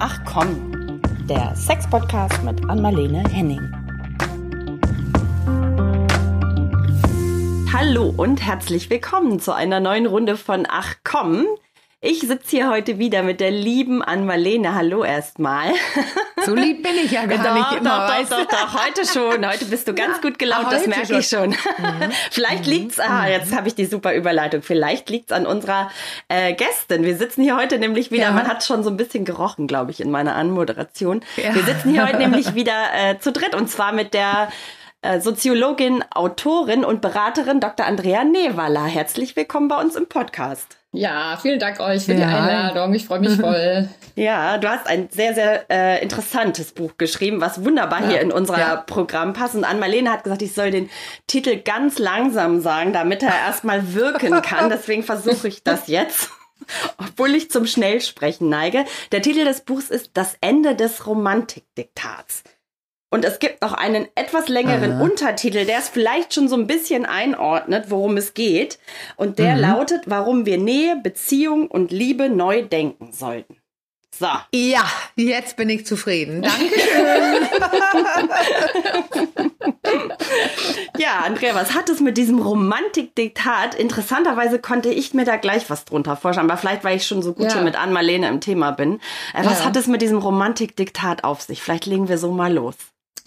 Ach komm, der Sex-Podcast mit Anmalene Henning. Hallo und herzlich willkommen zu einer neuen Runde von Ach komm. Ich sitze hier heute wieder mit der lieben Ann-Marlene. Hallo erstmal. So lieb bin ich ja gar doch, nicht immer. Doch, doch, doch, doch, heute schon. Heute bist du ganz ja, gut gelaunt, das merke ich schon. Mhm. Vielleicht mhm. liegt's, ah, mhm. jetzt habe ich die super Überleitung. Vielleicht liegt's an unserer äh, Gästin. Wir sitzen hier heute nämlich wieder, ja. man hat schon so ein bisschen gerochen, glaube ich, in meiner Anmoderation. Ja. Wir sitzen hier heute nämlich wieder äh, zu dritt und zwar mit der Soziologin, Autorin und Beraterin Dr. Andrea Newaller. Herzlich willkommen bei uns im Podcast. Ja, vielen Dank euch für ja. die Einladung. Ich freue mich voll. Ja, du hast ein sehr, sehr äh, interessantes Buch geschrieben, was wunderbar ja. hier in unser ja. Programm passt. Und Ann-Marlene hat gesagt, ich soll den Titel ganz langsam sagen, damit er erstmal wirken kann. Deswegen versuche ich das jetzt. Obwohl ich zum Schnellsprechen neige. Der Titel des Buchs ist Das Ende des Romantikdiktats. Und es gibt noch einen etwas längeren Aha. Untertitel, der es vielleicht schon so ein bisschen einordnet, worum es geht. Und der mhm. lautet, warum wir Nähe, Beziehung und Liebe neu denken sollten. So. Ja, jetzt bin ich zufrieden. Dankeschön. ja, Andrea, was hat es mit diesem Romantikdiktat? Interessanterweise konnte ich mir da gleich was drunter vorstellen, aber vielleicht, weil ich schon so gut ja. hier mit Ann-Marlene im Thema bin. Äh, was ja. hat es mit diesem Romantikdiktat auf sich? Vielleicht legen wir so mal los.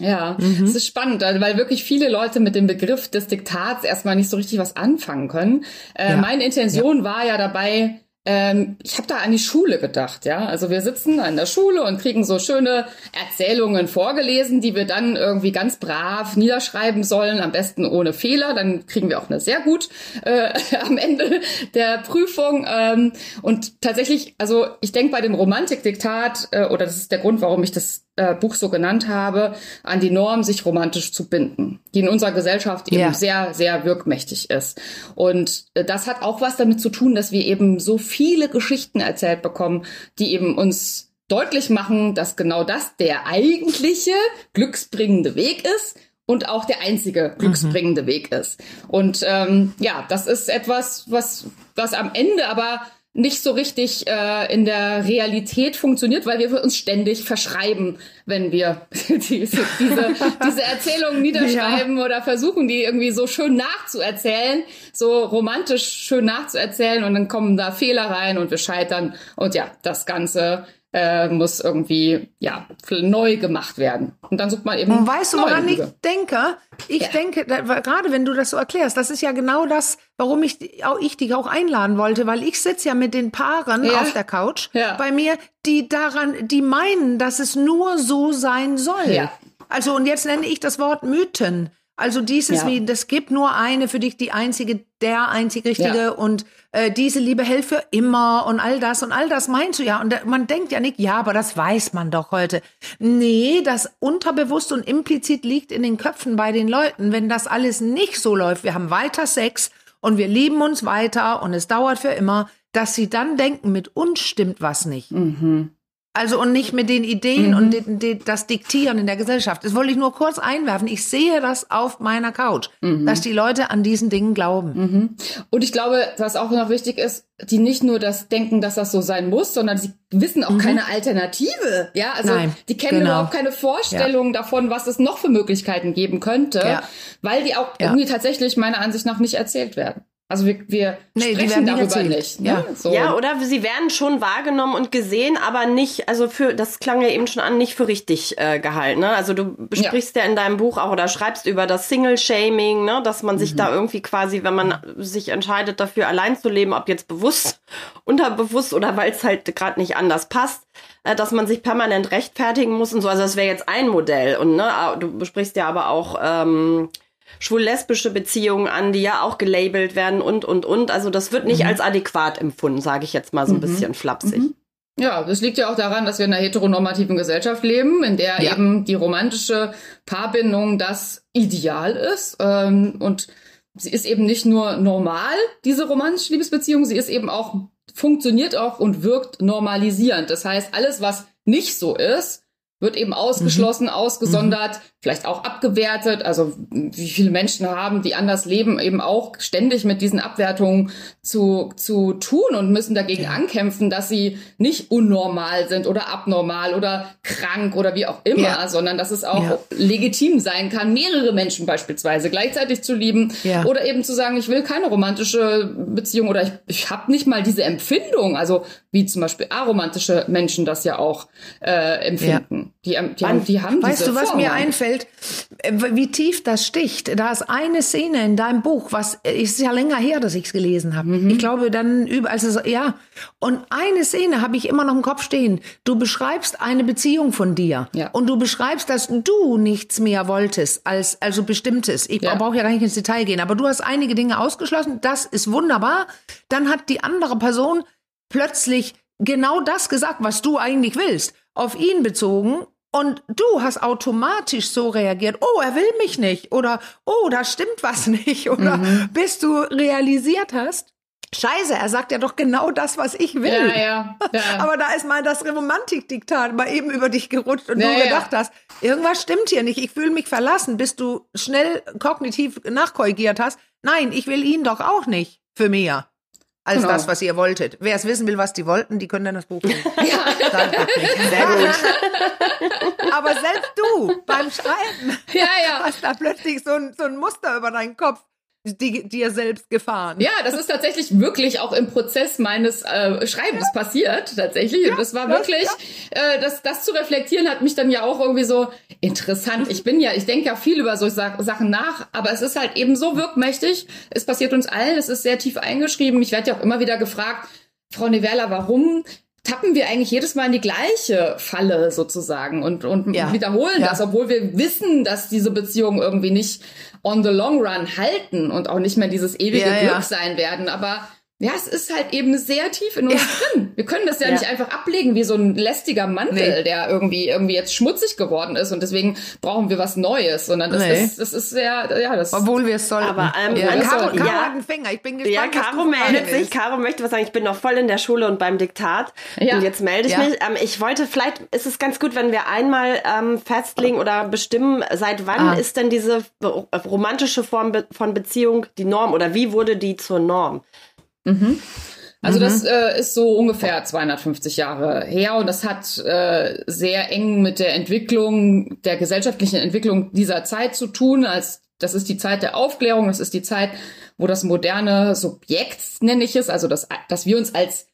Ja, mhm. es ist spannend, weil wirklich viele Leute mit dem Begriff des Diktats erstmal nicht so richtig was anfangen können. Äh, ja. Meine Intention ja. war ja dabei, ähm, ich habe da an die Schule gedacht, ja. Also wir sitzen an der Schule und kriegen so schöne Erzählungen vorgelesen, die wir dann irgendwie ganz brav niederschreiben sollen, am besten ohne Fehler. Dann kriegen wir auch eine sehr gut äh, am Ende der Prüfung. Ähm, und tatsächlich, also ich denke bei dem Romantikdiktat, äh, oder das ist der Grund, warum ich das äh, Buch so genannt habe, an die Norm, sich romantisch zu binden, die in unserer Gesellschaft eben ja. sehr, sehr wirkmächtig ist. Und äh, das hat auch was damit zu tun, dass wir eben so viele Geschichten erzählt bekommen, die eben uns deutlich machen, dass genau das der eigentliche glücksbringende Weg ist und auch der einzige glücksbringende mhm. Weg ist. Und ähm, ja, das ist etwas, was, was am Ende aber nicht so richtig äh, in der Realität funktioniert, weil wir uns ständig verschreiben, wenn wir diese, diese, diese Erzählungen niederschreiben ja. oder versuchen, die irgendwie so schön nachzuerzählen, so romantisch schön nachzuerzählen und dann kommen da Fehler rein und wir scheitern und ja, das Ganze äh, muss irgendwie ja neu gemacht werden. Und dann sucht man eben. Und weißt du, woran ich denke? Ich ja. denke, gerade wenn du das so erklärst, das ist ja genau das, warum ich, auch ich dich auch einladen wollte, weil ich sitze ja mit den Paaren ja. auf der Couch ja. bei mir, die daran, die meinen, dass es nur so sein soll. Also und jetzt nenne ich das Wort Mythen. Also dieses wie, das gibt nur eine für dich, die einzige, der einzig richtige und äh, diese Liebe hält für immer und all das und all das meinst du ja. Und man denkt ja nicht, ja, aber das weiß man doch heute. Nee, das unterbewusst und implizit liegt in den Köpfen bei den Leuten, wenn das alles nicht so läuft. Wir haben weiter Sex und wir lieben uns weiter und es dauert für immer, dass sie dann denken, mit uns stimmt was nicht. Mhm. Also und nicht mit den Ideen mhm. und den, den, das Diktieren in der Gesellschaft. Das wollte ich nur kurz einwerfen. Ich sehe das auf meiner Couch, mhm. dass die Leute an diesen Dingen glauben. Mhm. Und ich glaube, was auch noch wichtig ist, die nicht nur das denken, dass das so sein muss, sondern sie wissen auch mhm. keine Alternative. Ja, also Nein, die kennen genau. überhaupt keine Vorstellung ja. davon, was es noch für Möglichkeiten geben könnte, ja. weil die auch ja. irgendwie tatsächlich meiner Ansicht nach nicht erzählt werden. Also wir, wir nee, sprechen darüber nicht. nicht ne? ja. So. ja, oder sie werden schon wahrgenommen und gesehen, aber nicht, also für, das klang ja eben schon an, nicht für richtig äh, gehalten. Ne? Also du besprichst ja. ja in deinem Buch auch oder schreibst über das Single-Shaming, ne? dass man sich mhm. da irgendwie quasi, wenn man sich entscheidet dafür allein zu leben, ob jetzt bewusst, unterbewusst oder weil es halt gerade nicht anders passt, äh, dass man sich permanent rechtfertigen muss und so. Also das wäre jetzt ein Modell. Und ne, du besprichst ja aber auch ähm, schwul-lesbische Beziehungen an, die ja auch gelabelt werden und, und, und. Also das wird nicht mhm. als adäquat empfunden, sage ich jetzt mal so ein mhm. bisschen flapsig. Mhm. Ja, das liegt ja auch daran, dass wir in einer heteronormativen Gesellschaft leben, in der ja. eben die romantische Paarbindung das Ideal ist. Ähm, und sie ist eben nicht nur normal, diese romantische Liebesbeziehung, sie ist eben auch, funktioniert auch und wirkt normalisierend. Das heißt, alles, was nicht so ist, wird eben ausgeschlossen, mhm. ausgesondert, mhm. vielleicht auch abgewertet. Also wie viele Menschen haben, die anders leben, eben auch ständig mit diesen Abwertungen zu, zu tun und müssen dagegen ja. ankämpfen, dass sie nicht unnormal sind oder abnormal oder krank oder wie auch immer, ja. sondern dass es auch ja. legitim sein kann, mehrere Menschen beispielsweise gleichzeitig zu lieben oder eben zu sagen, ich will keine romantische Beziehung oder ich, ich habe nicht mal diese Empfindung, also wie zum Beispiel aromantische Menschen das ja auch äh, empfinden. Die, die, haben, die haben Weißt du, was Formen. mir einfällt? Äh, wie tief das sticht. Da ist eine Szene in deinem Buch, was äh, ist ja länger her, dass ich es gelesen habe. Mhm. Ich glaube dann über, also ja. Und eine Szene habe ich immer noch im Kopf stehen. Du beschreibst eine Beziehung von dir ja. und du beschreibst, dass du nichts mehr wolltest als also bestimmtes. Ich ja. brauche ja gar nicht ins Detail gehen, aber du hast einige Dinge ausgeschlossen. Das ist wunderbar. Dann hat die andere Person plötzlich genau das gesagt, was du eigentlich willst auf ihn bezogen und du hast automatisch so reagiert, oh, er will mich nicht oder oh, da stimmt was nicht oder mhm. bis du realisiert hast, Scheiße, er sagt ja doch genau das, was ich will. Ja, ja, ja. Aber da ist mal das Romantikdiktat mal eben über dich gerutscht und ja, du gedacht ja. hast, irgendwas stimmt hier nicht, ich fühle mich verlassen, bis du schnell kognitiv nachkorrigiert hast. Nein, ich will ihn doch auch nicht für mehr als genau. das, was ihr wolltet. Wer es wissen will, was die wollten, die können dann das Buch lesen. ja. Sehr gut. Aber selbst du beim Schreiben ja, ja. hast da plötzlich so ein, so ein Muster über deinen Kopf die, dir selbst gefahren. Ja, das ist tatsächlich wirklich auch im Prozess meines äh, Schreibens ja. passiert, tatsächlich. Ja, und das war wirklich, ja. äh, das, das zu reflektieren hat mich dann ja auch irgendwie so interessant. Ich bin ja, ich denke ja viel über solche Sachen nach, aber es ist halt eben so wirkmächtig. Es passiert uns allen, es ist sehr tief eingeschrieben. Ich werde ja auch immer wieder gefragt, Frau Nevella, warum tappen wir eigentlich jedes Mal in die gleiche Falle sozusagen und, und ja. wiederholen ja. das, obwohl wir wissen, dass diese Beziehungen irgendwie nicht on the long run halten und auch nicht mehr dieses ewige ja, Glück sein werden. Aber ja, es ist halt eben sehr tief in uns ja. drin. Wir können das ja, ja, nicht einfach ablegen wie so ein lästiger Mantel, nee. der irgendwie irgendwie jetzt schmutzig geworden ist und deswegen brauchen wir was Neues, sondern das nee. ist das ist sehr ja das obwohl wir es sollen. Aber ähm, ja. Caro, Caro ja. hat einen Finger. Ich bin gespannt. Ja, Caro meldet sich. Caro möchte was sagen. Ich bin noch voll in der Schule und beim Diktat ja. und jetzt melde ich mich. Ähm, ich wollte vielleicht ist es ganz gut, wenn wir einmal ähm, festlegen oder bestimmen, seit wann ah. ist denn diese romantische Form von Beziehung die Norm oder wie wurde die zur Norm? Mhm. Also mhm. das äh, ist so ungefähr 250 Jahre her und das hat äh, sehr eng mit der Entwicklung, der gesellschaftlichen Entwicklung dieser Zeit zu tun. Als das ist die Zeit der Aufklärung, das ist die Zeit, wo das moderne Subjekt, nenne ich es, also das, dass wir uns als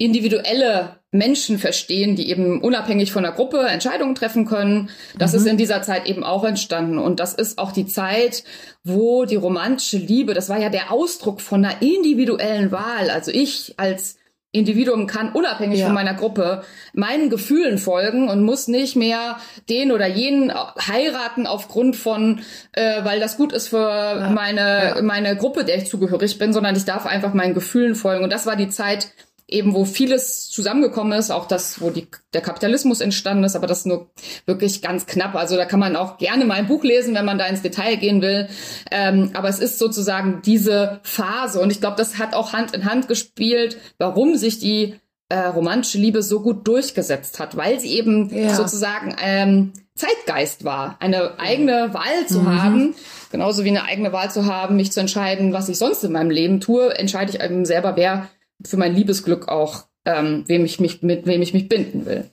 individuelle Menschen verstehen, die eben unabhängig von der Gruppe Entscheidungen treffen können. Das mhm. ist in dieser Zeit eben auch entstanden. Und das ist auch die Zeit, wo die romantische Liebe, das war ja der Ausdruck von einer individuellen Wahl. Also ich als Individuum kann unabhängig ja. von meiner Gruppe meinen Gefühlen folgen und muss nicht mehr den oder jenen heiraten aufgrund von, äh, weil das gut ist für ja. meine ja. meine Gruppe, der ich zugehörig bin, sondern ich darf einfach meinen Gefühlen folgen. Und das war die Zeit, eben wo vieles zusammengekommen ist, auch das, wo die, der Kapitalismus entstanden ist, aber das nur wirklich ganz knapp. Also da kann man auch gerne mal ein Buch lesen, wenn man da ins Detail gehen will. Ähm, aber es ist sozusagen diese Phase und ich glaube, das hat auch Hand in Hand gespielt, warum sich die äh, romantische Liebe so gut durchgesetzt hat, weil sie eben ja. sozusagen ähm, Zeitgeist war, eine eigene Wahl zu mhm. haben, genauso wie eine eigene Wahl zu haben, mich zu entscheiden, was ich sonst in meinem Leben tue, entscheide ich eben selber, wer für mein Liebesglück auch, ähm, wem ich mich, mit wem ich mich binden will.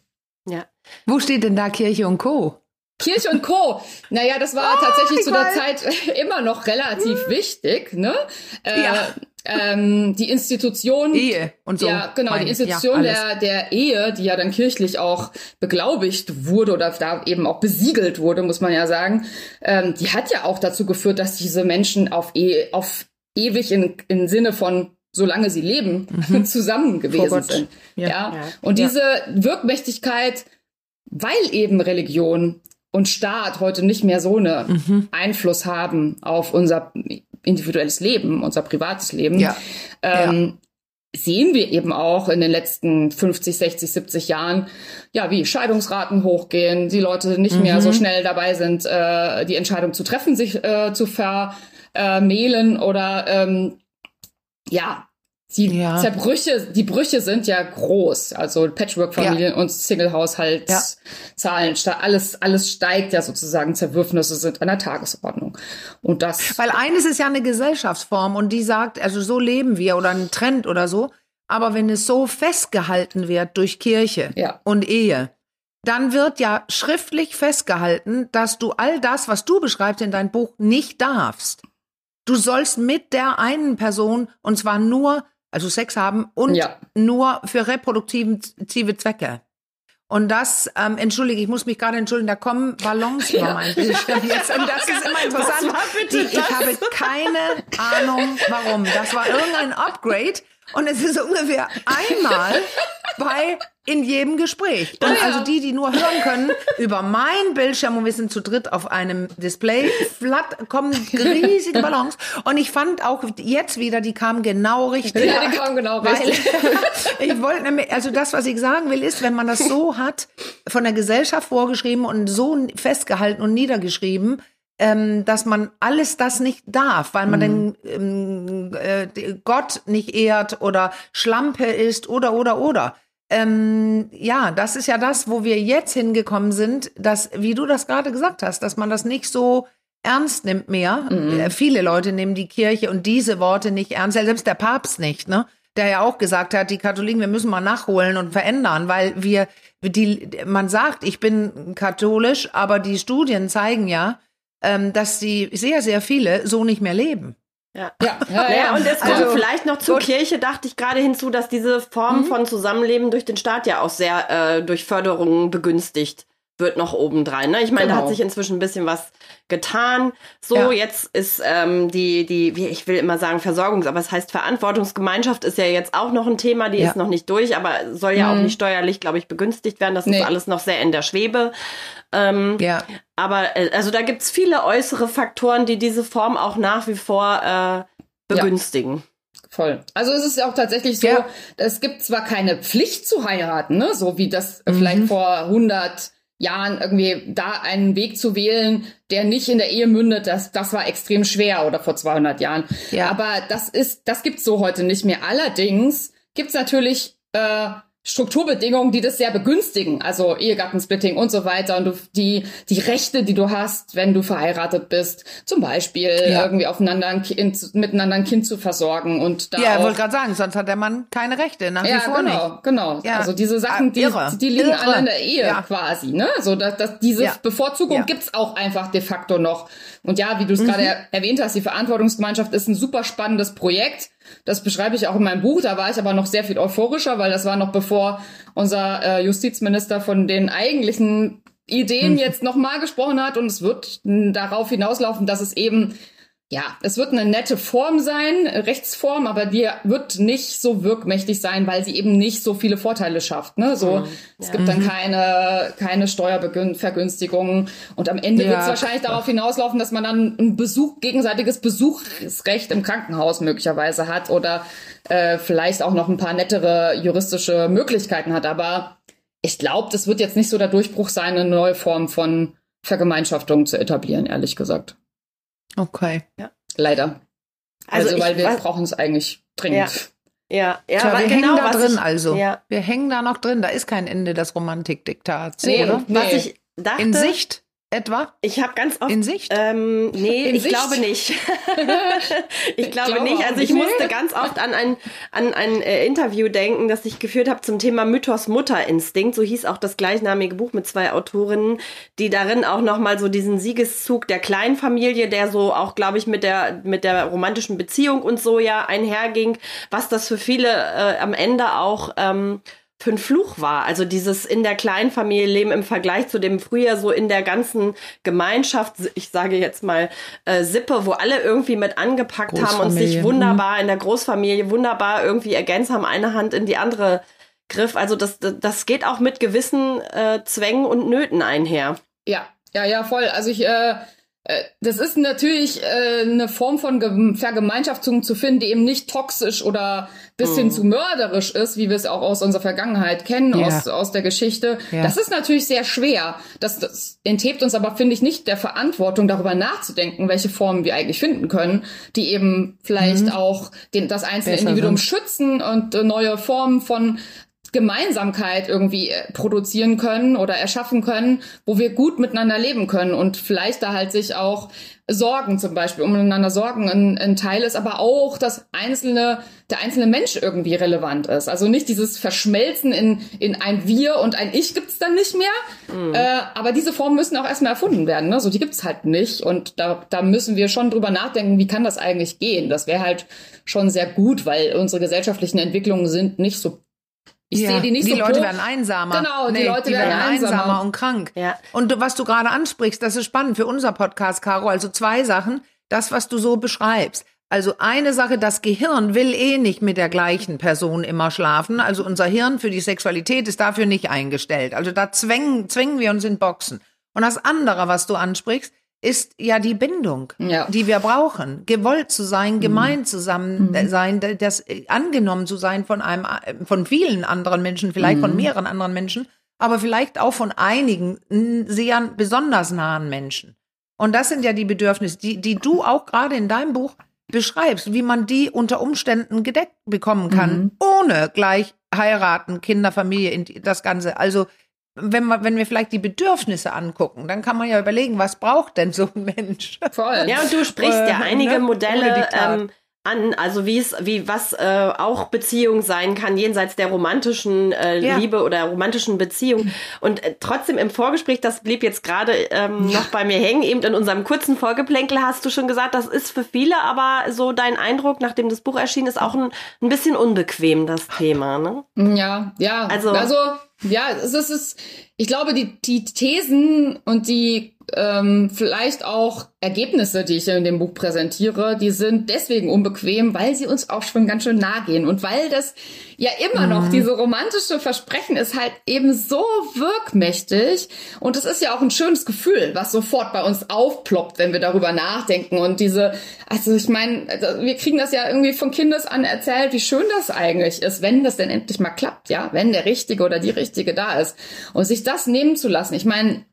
Ja. Wo steht denn da Kirche und Co.? Kirche und Co. Naja, das war oh, tatsächlich zu der Zeit immer noch relativ hm. wichtig, ne? Äh, ja. Ähm, die Institution Ehe und so. Ja, genau, die Institution ja, der, der Ehe, die ja dann kirchlich auch beglaubigt wurde oder da eben auch besiegelt wurde, muss man ja sagen, ähm, die hat ja auch dazu geführt, dass diese Menschen auf, e auf ewig in, in Sinne von solange sie leben, mhm. zusammen gewesen sind. Ja. ja. Und ja. diese Wirkmächtigkeit, weil eben Religion und Staat heute nicht mehr so einen mhm. Einfluss haben auf unser individuelles Leben, unser privates Leben, ja. Ähm, sehen wir eben auch in den letzten 50, 60, 70 Jahren, ja, wie Scheidungsraten hochgehen, die Leute nicht mhm. mehr so mhm. schnell dabei sind, äh, die Entscheidung zu treffen, sich äh, zu vermählen oder ähm, ja, die ja. Zerbrüche, die Brüche sind ja groß. Also Patchwork-Familien ja. und Single-Haushaltszahlen, ja. alles, alles steigt ja sozusagen. Zerwürfnisse sind an der Tagesordnung. Und das. Weil eines ist ja eine Gesellschaftsform und die sagt, also so leben wir oder ein Trend oder so. Aber wenn es so festgehalten wird durch Kirche ja. und Ehe, dann wird ja schriftlich festgehalten, dass du all das, was du beschreibst in deinem Buch, nicht darfst. Du sollst mit der einen Person, und zwar nur also Sex haben und ja. nur für reproduktive Zwecke. Und das, ähm, entschuldige, ich muss mich gerade entschuldigen, da kommen Ballons ja. mein Bildschirm jetzt. Und das ist immer interessant. Die, ich habe keine Ahnung, warum. Das war irgendein Upgrade. Und es ist ungefähr einmal bei in jedem Gespräch. Und ja. also die, die nur hören können, über meinen Bildschirm und wir sind zu dritt auf einem Display, flatt, kommen riesige Ballons. Und ich fand auch jetzt wieder, die kamen genau richtig. Ja, die kamen genau richtig. ich wollte nämlich, also das, was ich sagen will, ist, wenn man das so hat, von der Gesellschaft vorgeschrieben und so festgehalten und niedergeschrieben, ähm, dass man alles das nicht darf, weil man mhm. den ähm, äh, Gott nicht ehrt oder Schlampe ist oder oder oder. Ähm, ja, das ist ja das, wo wir jetzt hingekommen sind, dass, wie du das gerade gesagt hast, dass man das nicht so ernst nimmt mehr. Mhm. Äh, viele Leute nehmen die Kirche und diese Worte nicht ernst, selbst der Papst nicht, ne? Der ja auch gesagt hat, die Katholiken, wir müssen mal nachholen und verändern, weil wir, die, man sagt, ich bin katholisch, aber die Studien zeigen ja, ähm, dass die sehr, sehr viele so nicht mehr leben. Ja. Ja, ja, ja. und es kommt also, vielleicht noch zur gut. Kirche, dachte ich gerade hinzu, dass diese Form mhm. von Zusammenleben durch den Staat ja auch sehr äh, durch Förderungen begünstigt wird noch obendrein. Ne? Ich meine, genau. da hat genau. sich inzwischen ein bisschen was getan. So, ja. jetzt ist ähm, die, die, wie ich will immer sagen, Versorgungs-, aber es heißt Verantwortungsgemeinschaft ist ja jetzt auch noch ein Thema, die ja. ist noch nicht durch, aber soll ja mhm. auch nicht steuerlich, glaube ich, begünstigt werden. Das nee. ist alles noch sehr in der Schwebe. Ähm, ja. Aber äh, also da gibt's viele äußere Faktoren, die diese Form auch nach wie vor äh, begünstigen. Ja. Voll. Also es ist ja auch tatsächlich so, ja. es gibt zwar keine Pflicht zu heiraten, ne, so wie das mhm. vielleicht vor 100 Jahren irgendwie da einen Weg zu wählen, der nicht in der Ehe mündet, das, das war extrem schwer oder vor 200 Jahren. Ja. Aber das ist, das gibt's so heute nicht mehr. Allerdings gibt's natürlich äh, Strukturbedingungen, die das sehr begünstigen, also Ehegattensplitting und so weiter und du, die die Rechte, die du hast, wenn du verheiratet bist, zum Beispiel ja. irgendwie aufeinander ein kind, miteinander ein Kind zu versorgen und da ja, wollte gerade sagen, sonst hat der Mann keine Rechte nach ja, wie vor genau, nicht. genau. Ja. Also diese Sachen, die, die liegen Irre. alle in der Ehe ja. quasi, ne? So dass, dass diese. Bevorzugung gibt's auch einfach de facto noch. Und ja, wie du es mhm. gerade erwähnt hast, die Verantwortungsgemeinschaft ist ein super spannendes Projekt das beschreibe ich auch in meinem Buch. Da war ich aber noch sehr viel euphorischer, weil das war noch bevor unser äh, Justizminister von den eigentlichen Ideen hm. jetzt nochmal gesprochen hat. Und es wird darauf hinauslaufen, dass es eben ja, es wird eine nette Form sein, Rechtsform, aber die wird nicht so wirkmächtig sein, weil sie eben nicht so viele Vorteile schafft. Ne? So, mhm. es gibt dann mhm. keine, keine Steuervergünstigungen und am Ende ja, wird es wahrscheinlich darauf hinauslaufen, dass man dann ein Besuch, gegenseitiges Besuchsrecht im Krankenhaus möglicherweise hat oder äh, vielleicht auch noch ein paar nettere juristische Möglichkeiten hat. Aber ich glaube, das wird jetzt nicht so der Durchbruch sein, eine neue Form von Vergemeinschaftung zu etablieren, ehrlich gesagt. Okay. Ja. Leider. Also, also weil wir brauchen es eigentlich dringend. Ja, ja, ja wir genau, hängen da drin ich, also. Ja. Wir hängen da noch drin. Da ist kein Ende des Romantikdiktats, nee, oder? Nee. Was ich dachte, in Sicht etwa? Ich habe ganz oft. In Sicht? Ähm, nee, In ich Sicht? glaube nicht. ich, glaube, glaube nicht. Also ich musste ganz oft an ein, an ein äh, Interview denken, das ich geführt habe zum Thema Mythos Mutterinstinkt. So hieß auch das gleichnamige Buch mit zwei Autorinnen, die darin auch nochmal so diesen Siegeszug der Kleinfamilie, der so auch, glaube ich, mit der, mit der romantischen Beziehung und so ja einherging, was das für viele äh, am Ende auch ähm, für ein Fluch war. Also dieses in der Kleinfamilie leben im Vergleich zu dem früher so in der ganzen Gemeinschaft, ich sage jetzt mal äh, Sippe, wo alle irgendwie mit angepackt haben und sich wunderbar mhm. in der Großfamilie wunderbar irgendwie ergänzt haben, eine Hand in die andere griff. Also das, das geht auch mit gewissen äh, Zwängen und Nöten einher. Ja, ja, ja, voll. Also ich äh, äh, das ist natürlich äh, eine Form von Vergemeinschaftung zu finden, die eben nicht toxisch oder bis hin mm. zu mörderisch ist, wie wir es auch aus unserer Vergangenheit kennen, ja. aus, aus der Geschichte. Ja. Das ist natürlich sehr schwer. Das, das enthebt uns aber, finde ich, nicht der Verantwortung, darüber nachzudenken, welche Formen wir eigentlich finden können, die eben vielleicht mhm. auch den, das einzelne Besser Individuum sind. schützen und äh, neue Formen von Gemeinsamkeit irgendwie äh, produzieren können oder erschaffen können, wo wir gut miteinander leben können und vielleicht da halt sich auch Sorgen zum Beispiel umeinander sorgen ein, ein Teil ist, aber auch das einzelne, der einzelne Mensch irgendwie relevant ist. Also nicht dieses Verschmelzen in, in ein Wir und ein Ich gibt's dann nicht mehr. Mhm. Äh, aber diese Formen müssen auch erstmal erfunden werden. Ne? So, die gibt's halt nicht. Und da, da müssen wir schon drüber nachdenken, wie kann das eigentlich gehen? Das wäre halt schon sehr gut, weil unsere gesellschaftlichen Entwicklungen sind nicht so ich ja, sehe die nicht die so. Die Leute werden einsamer. Genau, die nee, Leute die werden, werden einsamer. einsamer. und krank. Ja. Und was du gerade ansprichst, das ist spannend für unser Podcast, Caro. Also zwei Sachen. Das, was du so beschreibst. Also eine Sache, das Gehirn will eh nicht mit der gleichen Person immer schlafen. Also unser Hirn für die Sexualität ist dafür nicht eingestellt. Also da zwängen, zwängen wir uns in Boxen. Und das andere, was du ansprichst, ist ja die Bindung, ja. die wir brauchen. Gewollt zu sein, mhm. gemein zusammen mhm. sein, das äh, angenommen zu sein von einem, äh, von vielen anderen Menschen, vielleicht mhm. von mehreren anderen Menschen, aber vielleicht auch von einigen sehr besonders nahen Menschen. Und das sind ja die Bedürfnisse, die, die du auch gerade in deinem Buch beschreibst, wie man die unter Umständen gedeckt bekommen kann, mhm. ohne gleich heiraten, Kinder, Familie, das Ganze. Also wenn, man, wenn wir vielleicht die Bedürfnisse angucken, dann kann man ja überlegen, was braucht denn so ein Mensch? Voll. Ja, und du sprichst ja äh, einige ne? Modelle ähm, an, also wie es, wie was äh, auch Beziehung sein kann, jenseits der romantischen äh, ja. Liebe oder romantischen Beziehung. Und äh, trotzdem im Vorgespräch, das blieb jetzt gerade ähm, ja. noch bei mir hängen, eben in unserem kurzen Vorgeplänkel hast du schon gesagt, das ist für viele aber so dein Eindruck, nachdem das Buch erschienen ist, auch ein, ein bisschen unbequem, das Thema, ne? Ja, ja. Also, also ja, es ist, ich glaube, die, die Thesen und die ähm, vielleicht auch Ergebnisse, die ich in dem Buch präsentiere, die sind deswegen unbequem, weil sie uns auch schon ganz schön nahe gehen. Und weil das ja immer mhm. noch diese romantische Versprechen ist halt eben so wirkmächtig. Und es ist ja auch ein schönes Gefühl, was sofort bei uns aufploppt, wenn wir darüber nachdenken. Und diese, also ich meine, also wir kriegen das ja irgendwie von Kindes an erzählt, wie schön das eigentlich ist, wenn das denn endlich mal klappt, ja, wenn der Richtige oder die Richtige da ist. Und sich das nehmen zu lassen. Ich meine,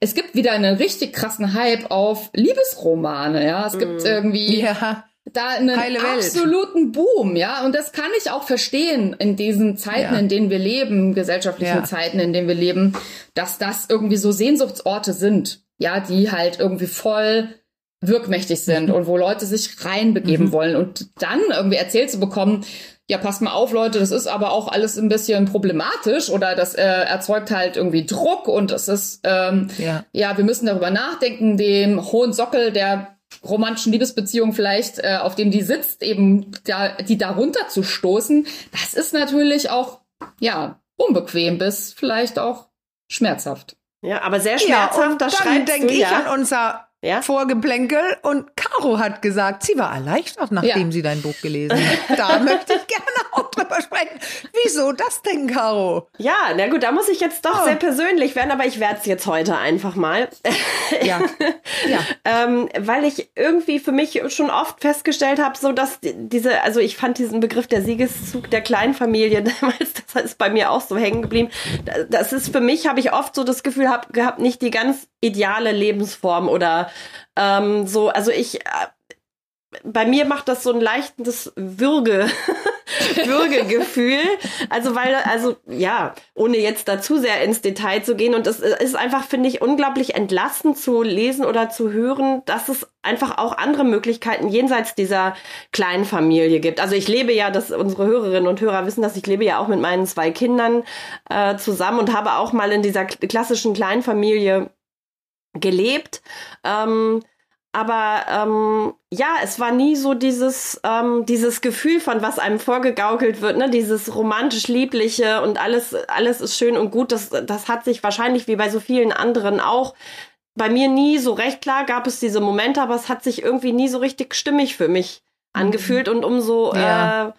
es gibt wieder einen richtig krassen Hype auf Liebesromane, ja. Es gibt mm. irgendwie ja. da einen absoluten Boom, ja. Und das kann ich auch verstehen in diesen Zeiten, ja. in denen wir leben, gesellschaftlichen ja. Zeiten, in denen wir leben, dass das irgendwie so Sehnsuchtsorte sind, ja, die halt irgendwie voll wirkmächtig sind mhm. und wo Leute sich reinbegeben mhm. wollen und dann irgendwie erzählt zu bekommen, ja, passt mal auf, Leute, das ist aber auch alles ein bisschen problematisch oder das äh, erzeugt halt irgendwie Druck und es ist, ähm, ja. ja, wir müssen darüber nachdenken, dem hohen Sockel der romantischen Liebesbeziehung vielleicht, äh, auf dem die sitzt, eben da, die darunter zu stoßen, das ist natürlich auch, ja, unbequem bis vielleicht auch schmerzhaft. Ja, aber sehr schmerzhaft, ja, das dann denke ich ja. an unser ja? Vorgeplänkel und Caro hat gesagt, sie war erleichtert, nachdem ja. sie dein Buch gelesen hat. Da möchte ich gerne auch drüber sprechen. Wieso das denn, Caro? Ja, na gut, da muss ich jetzt doch oh. sehr persönlich werden, aber ich werde es jetzt heute einfach mal. Ja. ja. ähm, weil ich irgendwie für mich schon oft festgestellt habe, so dass diese, also ich fand diesen Begriff der Siegeszug der Kleinfamilie damals, das ist bei mir auch so hängen geblieben. Das ist für mich, habe ich oft so das Gefühl hab, gehabt, nicht die ganz ideale Lebensform oder ähm, so, also ich, äh, bei mir macht das so ein leichtes Würge, Würgegefühl. Also weil, also ja, ohne jetzt dazu sehr ins Detail zu gehen. Und es ist einfach, finde ich, unglaublich entlastend zu lesen oder zu hören, dass es einfach auch andere Möglichkeiten jenseits dieser kleinen Familie gibt. Also ich lebe ja, dass unsere Hörerinnen und Hörer wissen, dass ich lebe ja auch mit meinen zwei Kindern äh, zusammen und habe auch mal in dieser klassischen Kleinfamilie gelebt. Ähm, aber ähm, ja, es war nie so dieses, ähm, dieses Gefühl von was einem vorgegaukelt wird, ne? dieses romantisch liebliche und alles, alles ist schön und gut. Das, das hat sich wahrscheinlich wie bei so vielen anderen auch bei mir nie so recht klar gab es diese Momente, aber es hat sich irgendwie nie so richtig stimmig für mich mhm. angefühlt und umso ja. äh,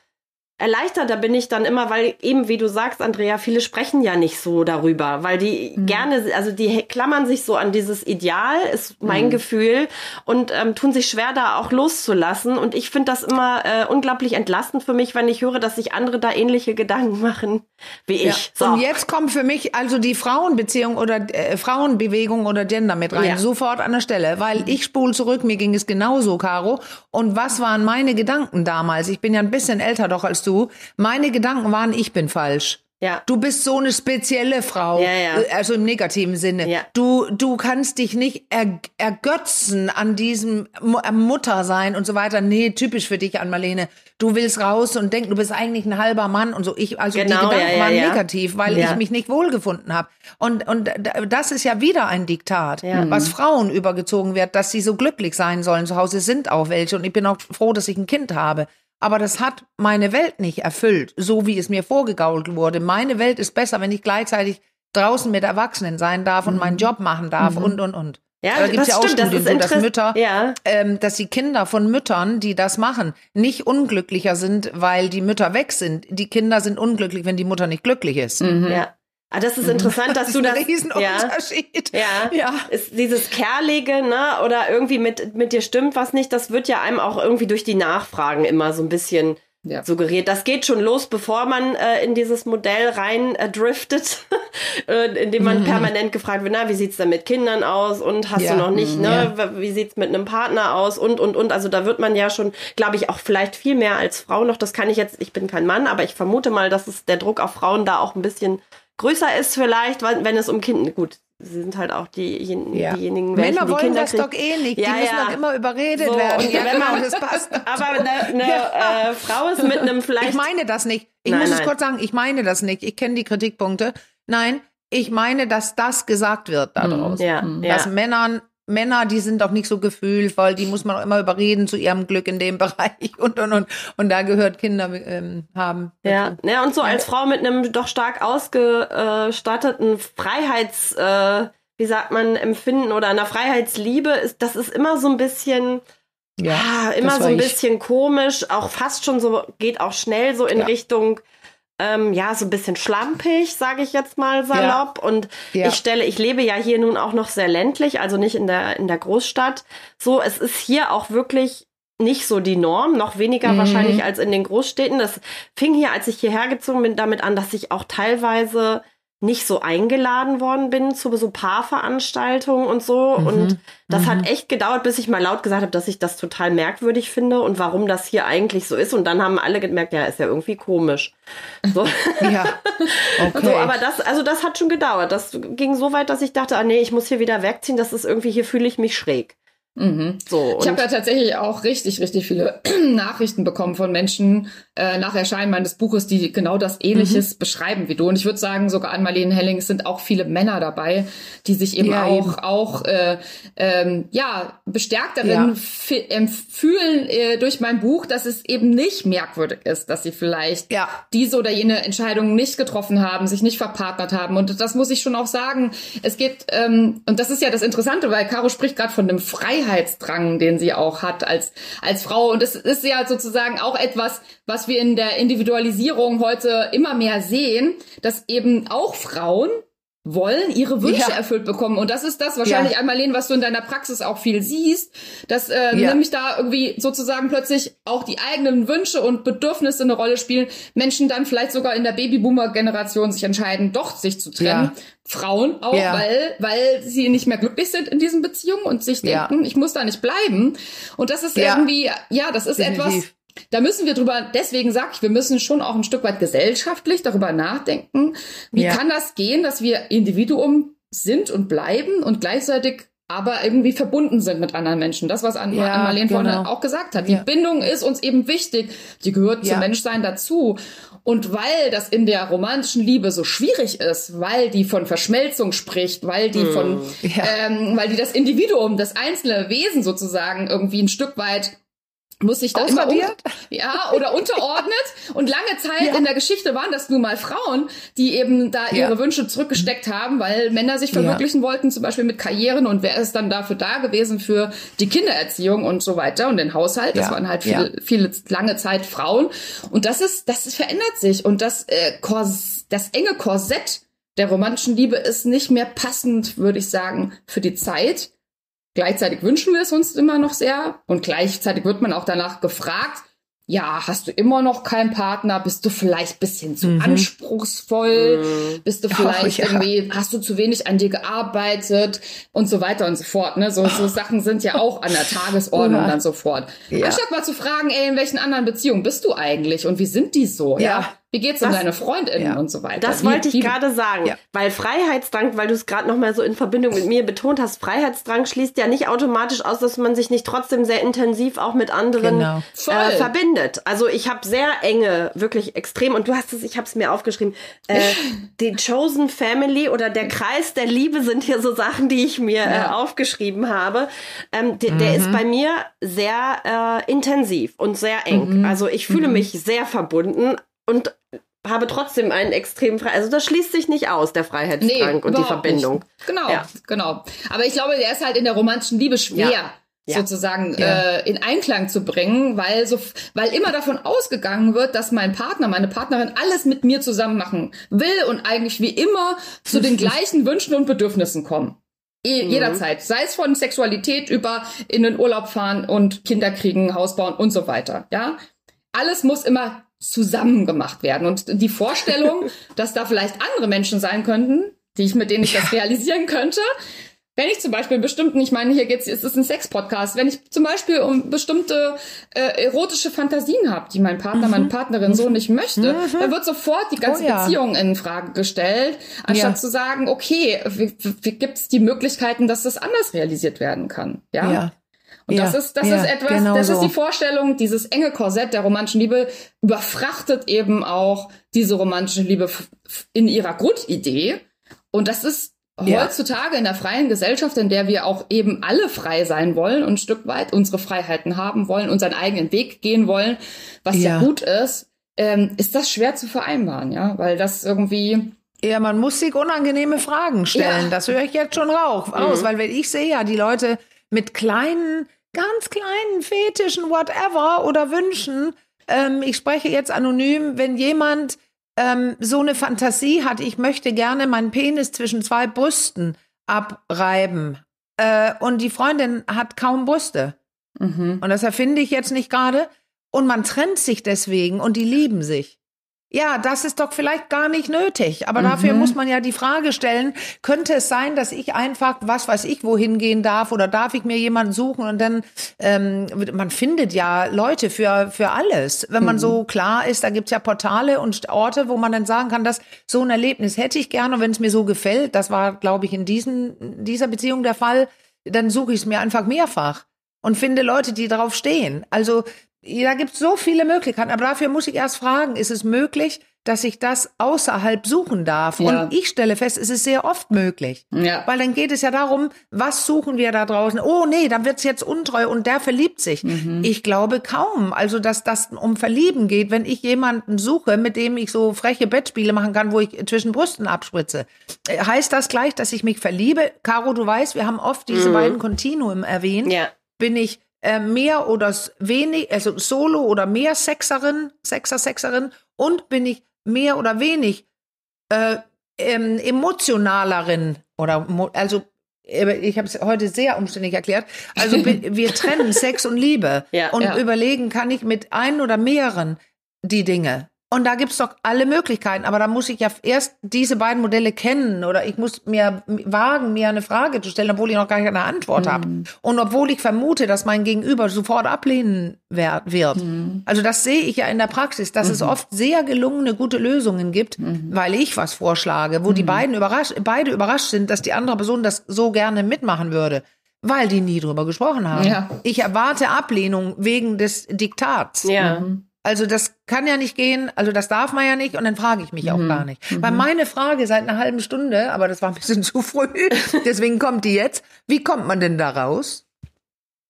erleichterter bin ich dann immer, weil eben, wie du sagst, Andrea, viele sprechen ja nicht so darüber, weil die mhm. gerne, also die klammern sich so an dieses Ideal, ist mein mhm. Gefühl, und ähm, tun sich schwer, da auch loszulassen. Und ich finde das immer äh, unglaublich entlastend für mich, wenn ich höre, dass sich andere da ähnliche Gedanken machen wie ich. Ja. So. Und jetzt kommt für mich also die Frauenbeziehung oder äh, Frauenbewegung oder Gender mit rein, ja. sofort an der Stelle, weil ich spule zurück, mir ging es genauso, Caro. Und was waren meine Gedanken damals? Ich bin ja ein bisschen älter doch als du. Meine Gedanken waren, ich bin falsch. Ja. Du bist so eine spezielle Frau, ja, ja. Äh, also im negativen Sinne. Ja. Du, du kannst dich nicht er, ergötzen an diesem Mutter sein und so weiter. Nee, typisch für dich, Ann-Marlene. Du willst raus und denkst, du bist eigentlich ein halber Mann und so. Ich, also genau, die Gedanken waren negativ, weil ich mich nicht wohlgefunden habe. Und, und das ist ja wieder ein Diktat, was Frauen übergezogen wird, dass sie so glücklich sein sollen. Zu Hause sind auch welche und ich bin auch froh, dass ich ein Kind habe. Aber das hat meine Welt nicht erfüllt, so wie es mir vorgegault wurde. Meine Welt ist besser, wenn ich gleichzeitig draußen mit Erwachsenen sein darf und mhm. meinen Job machen darf mhm. und, und, und. Ja, da gibt es ja auch stimmt, Studien, das so, dass Mütter, ja. ähm, dass die Kinder von Müttern, die das machen, nicht unglücklicher sind, weil die Mütter weg sind. Die Kinder sind unglücklich, wenn die Mutter nicht glücklich ist. Mhm. Ja. Ah, das ist mhm. interessant, dass das du das. Ein Riesenunterschied. Ja, ja, ja. Ist dieses Kerlige, ne, oder irgendwie mit, mit dir stimmt was nicht, das wird ja einem auch irgendwie durch die Nachfragen immer so ein bisschen ja. suggeriert. Das geht schon los, bevor man äh, in dieses Modell rein äh, driftet, äh, indem man mhm. permanent gefragt wird, na, wie sieht's denn mit Kindern aus und hast ja. du noch nicht, mhm, ne, ja. wie sieht's mit einem Partner aus und, und, und. Also da wird man ja schon, glaube ich, auch vielleicht viel mehr als Frau noch. Das kann ich jetzt, ich bin kein Mann, aber ich vermute mal, dass es der Druck auf Frauen da auch ein bisschen größer ist vielleicht, wenn es um Kinder, gut, sind halt auch diejenigen, ja. diejenigen Männer die wollen Kinder das kriegen. doch eh nicht. Ja, die müssen ja. doch immer überredet so, werden. Ja, genau, man, das passt. Aber eine, eine ja. äh, Frau ist mit einem vielleicht. Ich meine das nicht. Ich nein, muss nein. es kurz sagen, ich meine das nicht. Ich kenne die Kritikpunkte. Nein, ich meine, dass das gesagt wird daraus. Mhm. Ja, dass Männern Männer, die sind doch nicht so gefühlvoll, die muss man auch immer überreden zu ihrem Glück in dem Bereich und und und und da gehört Kinder ähm, haben. Ja, ja und so als Frau mit einem doch stark ausgestatteten Freiheits, äh, wie sagt man, Empfinden oder einer Freiheitsliebe ist, das ist immer so ein bisschen ja, ah, immer so ein bisschen komisch, auch fast schon so geht auch schnell so in ja. Richtung ähm, ja, so ein bisschen schlampig, sage ich jetzt mal salopp. Ja. Und ja. ich stelle, ich lebe ja hier nun auch noch sehr ländlich, also nicht in der, in der Großstadt. So, es ist hier auch wirklich nicht so die Norm, noch weniger mhm. wahrscheinlich als in den Großstädten. Das fing hier, als ich hierher gezogen bin, damit an, dass ich auch teilweise nicht so eingeladen worden bin zu so Paarveranstaltungen und so. Mhm. Und das mhm. hat echt gedauert, bis ich mal laut gesagt habe, dass ich das total merkwürdig finde und warum das hier eigentlich so ist. Und dann haben alle gemerkt, ja, ist ja irgendwie komisch. So. Ja. Okay. So, aber das, also das hat schon gedauert. Das ging so weit, dass ich dachte, ah nee, ich muss hier wieder wegziehen. Das ist irgendwie, hier fühle ich mich schräg. Mhm. So, ich habe da tatsächlich auch richtig, richtig viele Nachrichten bekommen von Menschen äh, nach Erscheinen meines Buches, die genau das Ähnliches mhm. beschreiben wie du. Und ich würde sagen, sogar an Marlene Helling sind auch viele Männer dabei, die sich eben ja, auch, eben. auch äh, ähm, ja, bestärkt darin ja. Ähm, fühlen äh, durch mein Buch, dass es eben nicht merkwürdig ist, dass sie vielleicht ja. diese oder jene Entscheidung nicht getroffen haben, sich nicht verpartnert haben. Und das muss ich schon auch sagen. Es geht, ähm, und das ist ja das Interessante, weil Caro spricht gerade von dem Freiheit Freiheitsdrang, den sie auch hat als, als Frau. Und das ist ja sozusagen auch etwas, was wir in der Individualisierung heute immer mehr sehen, dass eben auch Frauen wollen ihre Wünsche ja. erfüllt bekommen. Und das ist das wahrscheinlich ja. einmal, Lehn, was du in deiner Praxis auch viel siehst, dass äh, ja. nämlich da irgendwie sozusagen plötzlich auch die eigenen Wünsche und Bedürfnisse eine Rolle spielen. Menschen dann vielleicht sogar in der Babyboomer-Generation sich entscheiden, doch sich zu trennen. Ja. Frauen auch, weil, weil sie nicht mehr glücklich sind in diesen Beziehungen und sich denken, ich muss da nicht bleiben. Und das ist irgendwie, ja, das ist Definitiv. etwas, da müssen wir drüber, deswegen sag ich, wir müssen schon auch ein Stück weit gesellschaftlich darüber nachdenken. Wie ja. kann das gehen, dass wir Individuum sind und bleiben und gleichzeitig aber irgendwie verbunden sind mit anderen Menschen. Das, was Ann ja, An Marlene genau. vorhin auch gesagt hat. Die ja. Bindung ist uns eben wichtig. Die gehört ja. zum Menschsein dazu. Und weil das in der romantischen Liebe so schwierig ist, weil die von Verschmelzung spricht, weil die von, ähm, weil die das Individuum, das einzelne Wesen sozusagen irgendwie ein Stück weit muss sich da immer un ja oder unterordnet und lange Zeit ja. in der Geschichte waren das nun mal Frauen, die eben da ihre ja. Wünsche zurückgesteckt haben, weil Männer sich verwirklichen ja. wollten, zum Beispiel mit Karrieren und wer ist dann dafür da gewesen für die Kindererziehung und so weiter und den Haushalt. Das waren halt viele, viele lange Zeit Frauen und das ist das verändert sich und das äh, Kors, das enge Korsett der romantischen Liebe ist nicht mehr passend, würde ich sagen, für die Zeit Gleichzeitig wünschen wir es uns immer noch sehr und gleichzeitig wird man auch danach gefragt, ja, hast du immer noch keinen Partner? Bist du vielleicht bisschen zu mhm. anspruchsvoll? Mhm. Bist du vielleicht oh, ja. irgendwie, hast du zu wenig an dir gearbeitet? Und so weiter und so fort. Ne? So, so Sachen sind ja auch an der Tagesordnung ja. dann sofort. Ja. Anstatt mal zu fragen, ey, in welchen anderen Beziehungen bist du eigentlich? Und wie sind die so? Ja. ja? Wie geht's um deine Freundinnen ja. und so weiter? Das wollte ich gerade sagen, ja. weil Freiheitsdrang, weil du es gerade noch mal so in Verbindung mit mir betont hast, Freiheitsdrang schließt ja nicht automatisch aus, dass man sich nicht trotzdem sehr intensiv auch mit anderen genau. äh, verbindet. Also ich habe sehr enge, wirklich extrem und du hast es, ich habe es mir aufgeschrieben, äh, die Chosen Family oder der Kreis der Liebe sind hier so Sachen, die ich mir ja. äh, aufgeschrieben habe. Ähm, der, mhm. der ist bei mir sehr äh, intensiv und sehr eng. Mhm. Also ich fühle mhm. mich sehr verbunden, und habe trotzdem einen extremen Frei. Also das schließt sich nicht aus, der Freiheitsdrang nee, und die Verbindung. Nicht. Genau, ja. genau. Aber ich glaube, der ist halt in der romantischen Liebe schwer. Ja. Ja. sozusagen ja. Äh, in Einklang zu bringen, weil so, weil immer davon ausgegangen wird, dass mein Partner, meine Partnerin alles mit mir zusammen machen will und eigentlich wie immer zu den gleichen Wünschen und Bedürfnissen kommen. E mhm. Jederzeit. Sei es von Sexualität über in den Urlaub fahren und Kinder kriegen, Haus bauen und so weiter. Ja, alles muss immer zusammen gemacht werden. Und die Vorstellung, dass da vielleicht andere Menschen sein könnten, die ich, mit denen ich ja. das realisieren könnte, wenn ich zum Beispiel bestimmten, ich meine, hier geht's, es ist ein Sex-Podcast, wenn ich zum Beispiel um bestimmte äh, erotische Fantasien habe, die mein Partner, mhm. meine Partnerin so nicht möchte, mhm. dann wird sofort die ganze oh, ja. Beziehung in Frage gestellt, anstatt ja. zu sagen, okay, wie, wie gibt's die Möglichkeiten, dass das anders realisiert werden kann? Ja. ja. Und ja, das ist, das ja, ist etwas, genau das so. ist die Vorstellung, dieses enge Korsett der romantischen Liebe überfrachtet eben auch diese romantische Liebe in ihrer Grundidee. Und das ist ja. heutzutage in der freien Gesellschaft, in der wir auch eben alle frei sein wollen und ein Stück weit unsere Freiheiten haben wollen, unseren eigenen Weg gehen wollen, was ja, gut ist, ähm, ist das schwer zu vereinbaren, ja, weil das irgendwie ja, man muss sich unangenehme Fragen stellen. Ja. Das höre ich jetzt schon raus, mhm. weil wenn ich sehe ja die Leute mit kleinen ganz kleinen Fetischen, whatever oder Wünschen. Ähm, ich spreche jetzt anonym, wenn jemand ähm, so eine Fantasie hat, ich möchte gerne meinen Penis zwischen zwei Brüsten abreiben äh, und die Freundin hat kaum Brüste. Mhm. Und das erfinde ich jetzt nicht gerade. Und man trennt sich deswegen und die lieben sich. Ja, das ist doch vielleicht gar nicht nötig. Aber mhm. dafür muss man ja die Frage stellen, könnte es sein, dass ich einfach, was weiß ich, wohin gehen darf oder darf ich mir jemanden suchen und dann, ähm, man findet ja Leute für, für alles. Wenn man mhm. so klar ist, da gibt's ja Portale und Orte, wo man dann sagen kann, dass so ein Erlebnis hätte ich gerne, wenn es mir so gefällt, das war, glaube ich, in diesen, dieser Beziehung der Fall, dann suche ich es mir einfach mehrfach und finde Leute, die darauf stehen. Also da gibt es so viele Möglichkeiten, aber dafür muss ich erst fragen, ist es möglich, dass ich das außerhalb suchen darf? Ja. Und ich stelle fest, es ist sehr oft möglich. Ja. Weil dann geht es ja darum, was suchen wir da draußen? Oh nee, dann wird's jetzt untreu und der verliebt sich. Mhm. Ich glaube kaum. Also, dass das um Verlieben geht, wenn ich jemanden suche, mit dem ich so freche Bettspiele machen kann, wo ich zwischen Brüsten abspritze. Heißt das gleich, dass ich mich verliebe? Caro, du weißt, wir haben oft diese mhm. beiden Kontinuum erwähnt. Ja. Bin ich äh, mehr oder wenig, also Solo oder mehr Sexerin, Sexer, Sexerin und bin ich mehr oder wenig äh, ähm, emotionalerin oder also äh, ich habe es heute sehr umständlich erklärt. Also wir trennen Sex und Liebe ja, und ja. überlegen, kann ich mit ein oder mehreren die Dinge. Und da gibt's doch alle Möglichkeiten. Aber da muss ich ja erst diese beiden Modelle kennen oder ich muss mir wagen, mir eine Frage zu stellen, obwohl ich noch gar keine Antwort mhm. habe. Und obwohl ich vermute, dass mein Gegenüber sofort ablehnen wird. Mhm. Also das sehe ich ja in der Praxis, dass mhm. es oft sehr gelungene, gute Lösungen gibt, mhm. weil ich was vorschlage, wo die mhm. beiden überrascht, beide überrascht sind, dass die andere Person das so gerne mitmachen würde. Weil die nie drüber gesprochen haben. Ja. Ich erwarte Ablehnung wegen des Diktats. Ja. Mhm. Also das kann ja nicht gehen, also das darf man ja nicht und dann frage ich mich auch mhm. gar nicht. Mhm. Weil meine Frage seit einer halben Stunde, aber das war ein bisschen zu früh, deswegen kommt die jetzt. Wie kommt man denn da raus?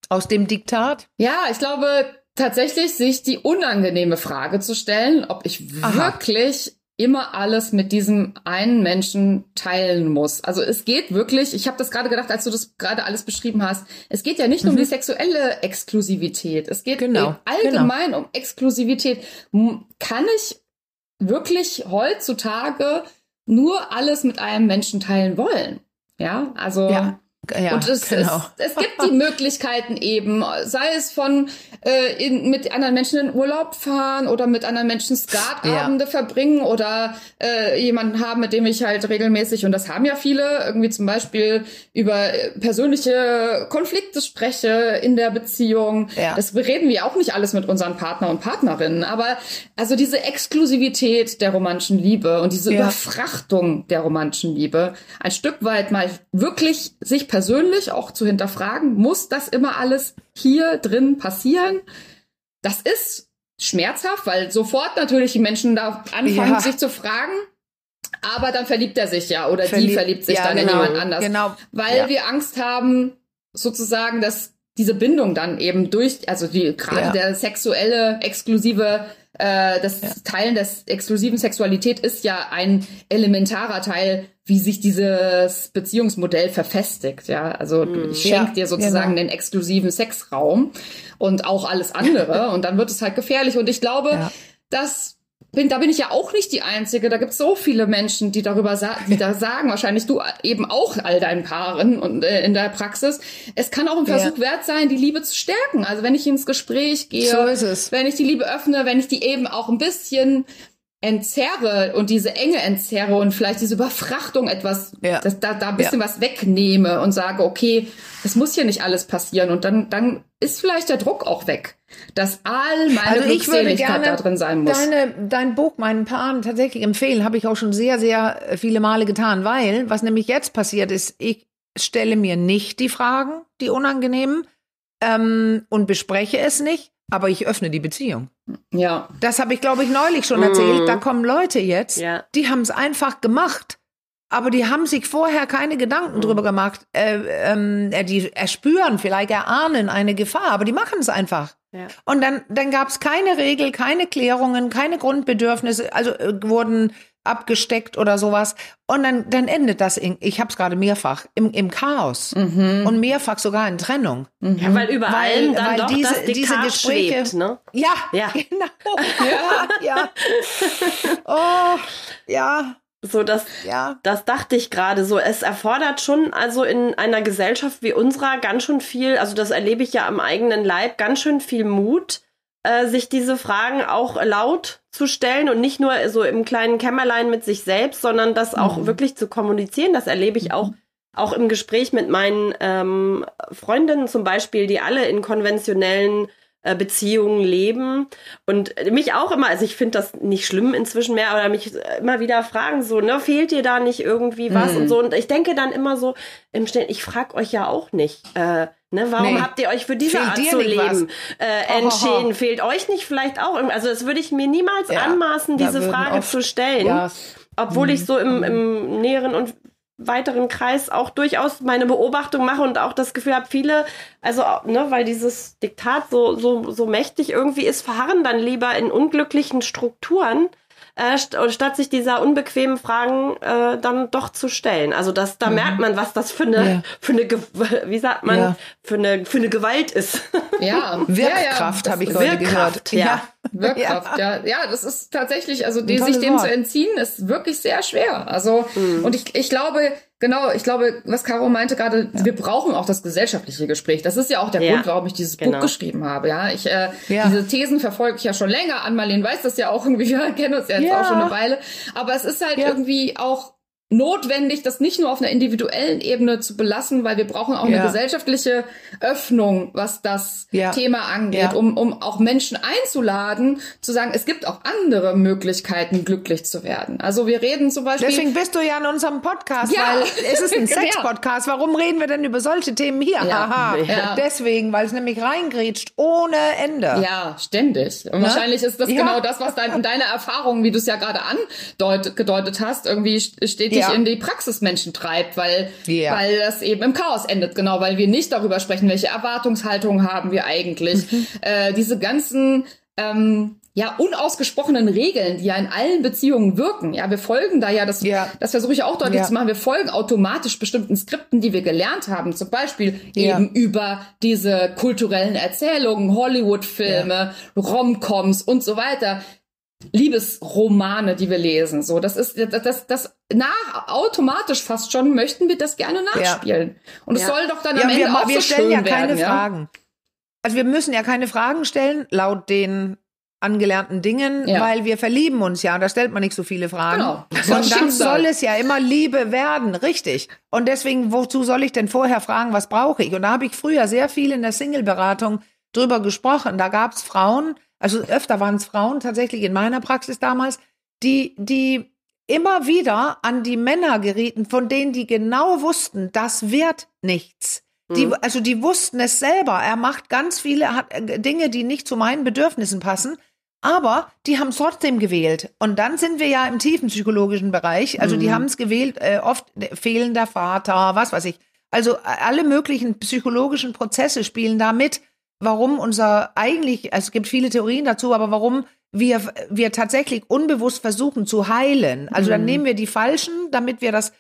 Aus dem Diktat? Ja, ich glaube, tatsächlich sich die unangenehme Frage zu stellen, ob ich Aha. wirklich immer alles mit diesem einen Menschen teilen muss. Also es geht wirklich, ich habe das gerade gedacht, als du das gerade alles beschrieben hast, es geht ja nicht mhm. um die sexuelle Exklusivität, es geht genau. allgemein genau. um Exklusivität. Kann ich wirklich heutzutage nur alles mit einem Menschen teilen wollen? Ja, also ja. Ja, und es, genau. es, es gibt die Möglichkeiten eben, sei es von äh, in, mit anderen Menschen in Urlaub fahren oder mit anderen Menschen Skatabende ja. verbringen oder äh, jemanden haben, mit dem ich halt regelmäßig, und das haben ja viele, irgendwie zum Beispiel über äh, persönliche Konflikte spreche in der Beziehung. Ja. Das bereden wir auch nicht alles mit unseren Partner und Partnerinnen. Aber also diese Exklusivität der romantischen Liebe und diese ja. Überfrachtung der romantischen Liebe, ein Stück weit mal wirklich sich persönlich auch zu hinterfragen, muss das immer alles hier drin passieren? Das ist schmerzhaft, weil sofort natürlich die Menschen da anfangen, ja. sich zu fragen. Aber dann verliebt er sich ja oder Verlieb die verliebt sich ja, dann genau, in jemand anders. Genau. Weil ja. wir Angst haben, sozusagen, dass diese Bindung dann eben durch, also die gerade der sexuelle, exklusive äh, das ja. Teilen des exklusiven Sexualität ist ja ein elementarer Teil, wie sich dieses Beziehungsmodell verfestigt. Ja, also mhm. ich schenke ja, dir sozusagen genau. den exklusiven Sexraum und auch alles andere und dann wird es halt gefährlich. Und ich glaube, ja. dass bin, da bin ich ja auch nicht die Einzige. Da gibt es so viele Menschen, die darüber sa die da sagen, wahrscheinlich du eben auch all deinen Paaren und äh, in der Praxis. Es kann auch ein Versuch ja. wert sein, die Liebe zu stärken. Also wenn ich ins Gespräch gehe, so ist es. wenn ich die Liebe öffne, wenn ich die eben auch ein bisschen entzerre und diese Enge entzerre und vielleicht diese Überfrachtung etwas, ja. dass da, da ein bisschen ja. was wegnehme und sage, okay, es muss hier nicht alles passieren und dann, dann ist vielleicht der Druck auch weg, dass all meine also ich würde gerne da drin sein muss. Deine, dein Buch meinen Paaren tatsächlich empfehlen, habe ich auch schon sehr, sehr viele Male getan, weil was nämlich jetzt passiert ist, ich stelle mir nicht die Fragen, die unangenehmen, ähm, und bespreche es nicht, aber ich öffne die Beziehung. Ja. Das habe ich, glaube ich, neulich schon erzählt. Mhm. Da kommen Leute jetzt, ja. die haben es einfach gemacht. Aber die haben sich vorher keine Gedanken mhm. drüber gemacht. Äh, ähm, äh, die erspüren, vielleicht erahnen eine Gefahr, aber die machen es einfach. Ja. Und dann, dann gab es keine Regel, keine Klärungen, keine Grundbedürfnisse, also äh, wurden abgesteckt oder sowas. Und dann, dann endet das, in, ich habe es gerade mehrfach, im, im Chaos. Mhm. Und mehrfach sogar in Trennung. Mhm. Ja, weil überall weil, dann weil doch diese, das diese Gespräche, schwebt, ne? Ja, ja, genau. ja, ja. Oh, ja. So, das, ja. das dachte ich gerade so. Es erfordert schon, also in einer Gesellschaft wie unserer, ganz schön viel, also das erlebe ich ja am eigenen Leib, ganz schön viel Mut, äh, sich diese Fragen auch laut zu stellen und nicht nur so im kleinen Kämmerlein mit sich selbst, sondern das auch mhm. wirklich zu kommunizieren. Das erlebe ich auch, auch im Gespräch mit meinen ähm, Freundinnen zum Beispiel, die alle in konventionellen Beziehungen leben und mich auch immer, also ich finde das nicht schlimm inzwischen mehr, aber mich immer wieder fragen so, ne, fehlt dir da nicht irgendwie was mhm. und so und ich denke dann immer so im Stillen, ich frage euch ja auch nicht, äh, Ne, warum nee. habt ihr euch für diese Fehlt Art zu leben äh, entschieden? Fehlt euch nicht vielleicht auch? Also das würde ich mir niemals ja, anmaßen, diese Frage oft, zu stellen. Ja. Obwohl mhm. ich so im, im näheren und weiteren Kreis auch durchaus meine Beobachtung mache und auch das Gefühl habe, viele, also ne, weil dieses Diktat so, so, so mächtig irgendwie ist, verharren dann lieber in unglücklichen Strukturen, äh, st statt sich dieser unbequemen Fragen äh, dann doch zu stellen. Also das, da mhm. merkt man, was das für eine, ja. für eine, wie sagt man, ja. für eine, für eine Gewalt ist. Ja, Wirkkraft ja, habe ich heute gehört. Ja. Wirkkraft, ja. ja. das ist tatsächlich, also die, sich dem Wort. zu entziehen, ist wirklich sehr schwer. Also, mhm. und ich, ich glaube, Genau, ich glaube, was Caro meinte gerade, ja. wir brauchen auch das gesellschaftliche Gespräch. Das ist ja auch der ja. Grund, warum ich dieses genau. Buch geschrieben habe. Ja, ich äh, ja. diese Thesen verfolge ich ja schon länger. An Marlene weiß das ja auch irgendwie. Wir kennen uns ja jetzt auch schon eine Weile. Aber es ist halt irgendwie auch notwendig, das nicht nur auf einer individuellen Ebene zu belassen, weil wir brauchen auch ja. eine gesellschaftliche Öffnung, was das ja. Thema angeht, ja. um, um auch Menschen einzuladen, zu sagen, es gibt auch andere Möglichkeiten, glücklich zu werden. Also wir reden zum Beispiel. Deswegen bist du ja in unserem Podcast, weil es ist ein Sex-Podcast. Warum reden wir denn über solche Themen hier? Haha. Deswegen, weil es nämlich reingrätscht ohne Ende. Ja, ständig. Und ne? wahrscheinlich ist das genau das, was dein, deine Erfahrung, wie du es ja gerade angedeutet hast, irgendwie steht richtig ja. in die Praxis Menschen treibt, weil, ja. weil das eben im Chaos endet, genau, weil wir nicht darüber sprechen, welche Erwartungshaltung haben wir eigentlich. Mhm. Äh, diese ganzen ähm, ja unausgesprochenen Regeln, die ja in allen Beziehungen wirken. Ja, wir folgen da ja, das, ja. das versuche ich auch deutlich ja. zu machen, wir folgen automatisch bestimmten Skripten, die wir gelernt haben. Zum Beispiel ja. eben über diese kulturellen Erzählungen, Hollywood-Filme, Romcoms und so weiter. Liebesromane, die wir lesen. So, das ist das, das, das nach automatisch fast schon möchten wir das gerne nachspielen. Und es soll doch dann am Ende wir, auch wir so stellen ja keine Fragen. Also wir müssen ja keine Fragen stellen, laut den angelernten Dingen, ja. weil wir verlieben uns ja. Da stellt man nicht so viele Fragen. Genau. Und dann soll es ja immer Liebe werden, richtig. Und deswegen, wozu soll ich denn vorher fragen, was brauche ich? Und da habe ich früher sehr viel in der Single-Beratung drüber gesprochen. Da gab es Frauen, also öfter waren es Frauen tatsächlich in meiner Praxis damals, die, die immer wieder an die Männer gerieten, von denen die genau wussten, das wird nichts. Die, mhm. also die wussten es selber. Er macht ganz viele hat, äh, Dinge, die nicht zu meinen Bedürfnissen passen. Aber die haben es trotzdem gewählt. Und dann sind wir ja im tiefen psychologischen Bereich. Also mhm. die haben es gewählt, äh, oft fehlender Vater, was weiß ich. Also äh, alle möglichen psychologischen Prozesse spielen da mit. Warum unser eigentlich, also es gibt viele Theorien dazu, aber warum wir, wir tatsächlich unbewusst versuchen zu heilen. Also dann mhm. nehmen wir die Falschen, damit wir das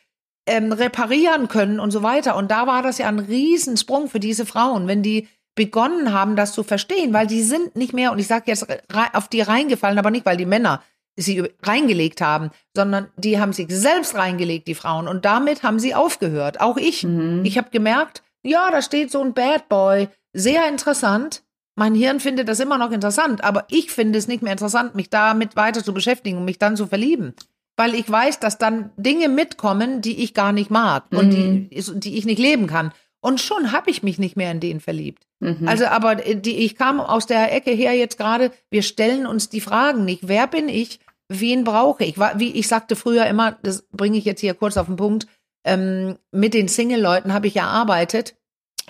ähm, reparieren können und so weiter. Und da war das ja ein Riesensprung für diese Frauen, wenn die begonnen haben, das zu verstehen, weil die sind nicht mehr, und ich sage jetzt auf die reingefallen, aber nicht, weil die Männer sie reingelegt haben, sondern die haben sich selbst reingelegt, die Frauen. Und damit haben sie aufgehört. Auch ich. Mhm. Ich habe gemerkt, ja, da steht so ein Bad Boy. Sehr interessant. Mein Hirn findet das immer noch interessant, aber ich finde es nicht mehr interessant, mich damit weiter zu beschäftigen und mich dann zu verlieben weil ich weiß, dass dann Dinge mitkommen, die ich gar nicht mag mhm. und die, mhm. die ich nicht leben kann. Und schon habe ich mich nicht mehr in den verliebt. Mhm. Also, aber die, ich kam aus der Ecke her jetzt gerade, wir stellen uns die Fragen nicht. Wer bin ich? Wen brauche ich? Wie ich sagte früher immer, das bringe ich jetzt hier kurz auf den Punkt, ähm, mit den Single-Leuten habe ich erarbeitet,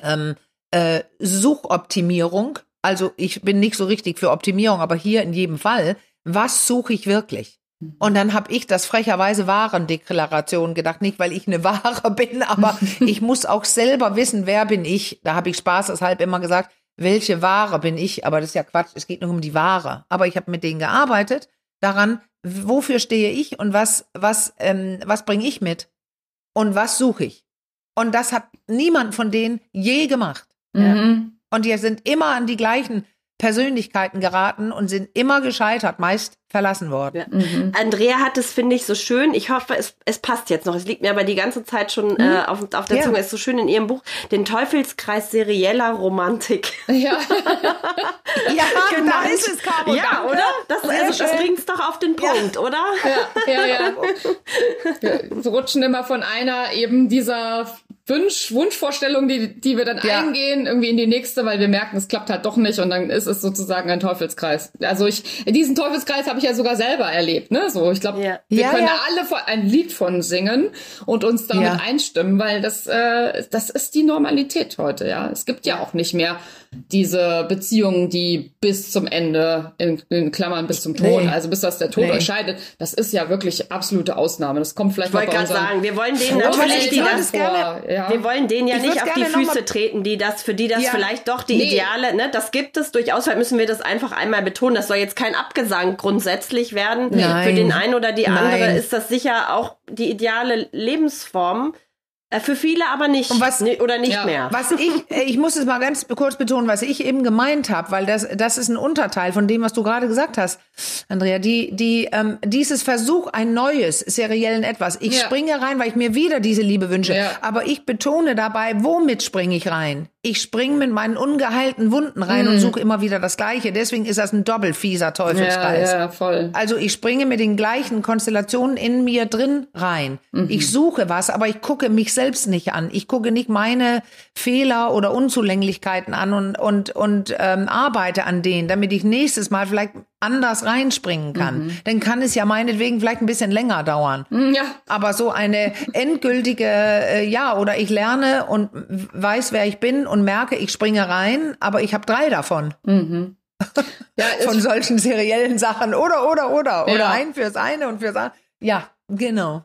ähm, äh, Suchoptimierung. Also ich bin nicht so richtig für Optimierung, aber hier in jedem Fall, was suche ich wirklich? Und dann habe ich das frecherweise Warendeklaration gedacht, nicht weil ich eine Ware bin, aber ich muss auch selber wissen, wer bin ich. Da habe ich Spaß deshalb immer gesagt, welche Ware bin ich? Aber das ist ja Quatsch, es geht nur um die Ware. Aber ich habe mit denen gearbeitet, daran, wofür stehe ich und was, was, ähm, was bringe ich mit? Und was suche ich? Und das hat niemand von denen je gemacht. Mhm. Und die sind immer an die gleichen Persönlichkeiten geraten und sind immer gescheitert, meist verlassen worden. Ja. Mhm. Andrea hat es, finde ich, so schön. Ich hoffe, es, es passt jetzt noch. Es liegt mir aber die ganze Zeit schon mhm. äh, auf, auf der ja. Zunge. Es ist so schön in ihrem Buch. Den Teufelskreis serieller Romantik. Ja, ja genau. da ist es, Caro. Ja, Danke. oder? Das, also, das bringt es doch auf den Punkt, ja. oder? Ja, ja, ja. Wir rutschen immer von einer eben dieser Wunsch, Wunschvorstellung, die, die wir dann ja. eingehen, irgendwie in die nächste, weil wir merken, es klappt halt doch nicht und dann ist es sozusagen ein Teufelskreis. Also ich, diesen Teufelskreis habe ich ja sogar selber erlebt, ne? So, ich glaube, ja. wir ja, können alle ein Lied von singen und uns damit einstimmen, weil das, äh, das ist die Normalität heute, ja. Es gibt ja auch nicht mehr diese Beziehungen, die bis zum Ende, in, in Klammern bis zum Tod, nee. also bis das der Tod nee. entscheidet, das ist ja wirklich absolute Ausnahme. Das kommt vielleicht ich mal bei gerade sagen, wir wollen denen natürlich die das vor, ja. wir wollen denen ja nicht auf die Füße treten, die das, für die das ja. vielleicht doch die nee. Ideale, ne, das gibt es durchaus, vielleicht müssen wir das einfach einmal betonen. Das soll jetzt kein Abgesang grundsätzlich werden. Nein. Für den einen oder die andere Nein. ist das sicher auch die ideale Lebensform. Äh, für viele aber nicht und was, oder nicht ja. mehr. Was ich, äh, ich muss es mal ganz kurz betonen, was ich eben gemeint habe, weil das, das ist ein Unterteil von dem, was du gerade gesagt hast, Andrea. Die, die, ähm, dieses Versuch, ein neues, seriellen etwas. Ich ja. springe rein, weil ich mir wieder diese Liebe wünsche. Ja. Aber ich betone dabei, womit springe ich rein? Ich springe mit meinen ungeheilten Wunden rein mhm. und suche immer wieder das Gleiche. Deswegen ist das ein doppelfieser Teufelskreis. Ja, ja, voll. Also ich springe mit den gleichen Konstellationen in mir drin rein. Mhm. Ich suche was, aber ich gucke mich selbst nicht an. Ich gucke nicht meine Fehler oder Unzulänglichkeiten an und, und, und ähm, arbeite an denen, damit ich nächstes Mal vielleicht anders reinspringen kann. Mhm. Dann kann es ja meinetwegen vielleicht ein bisschen länger dauern. Mhm, ja. Aber so eine endgültige, äh, ja, oder ich lerne und weiß, wer ich bin und merke, ich springe rein, aber ich habe drei davon. Mhm. Ja, Von solchen seriellen Sachen. Oder, oder, oder. Ja. Oder ein fürs eine und fürs andere. Ja, Genau.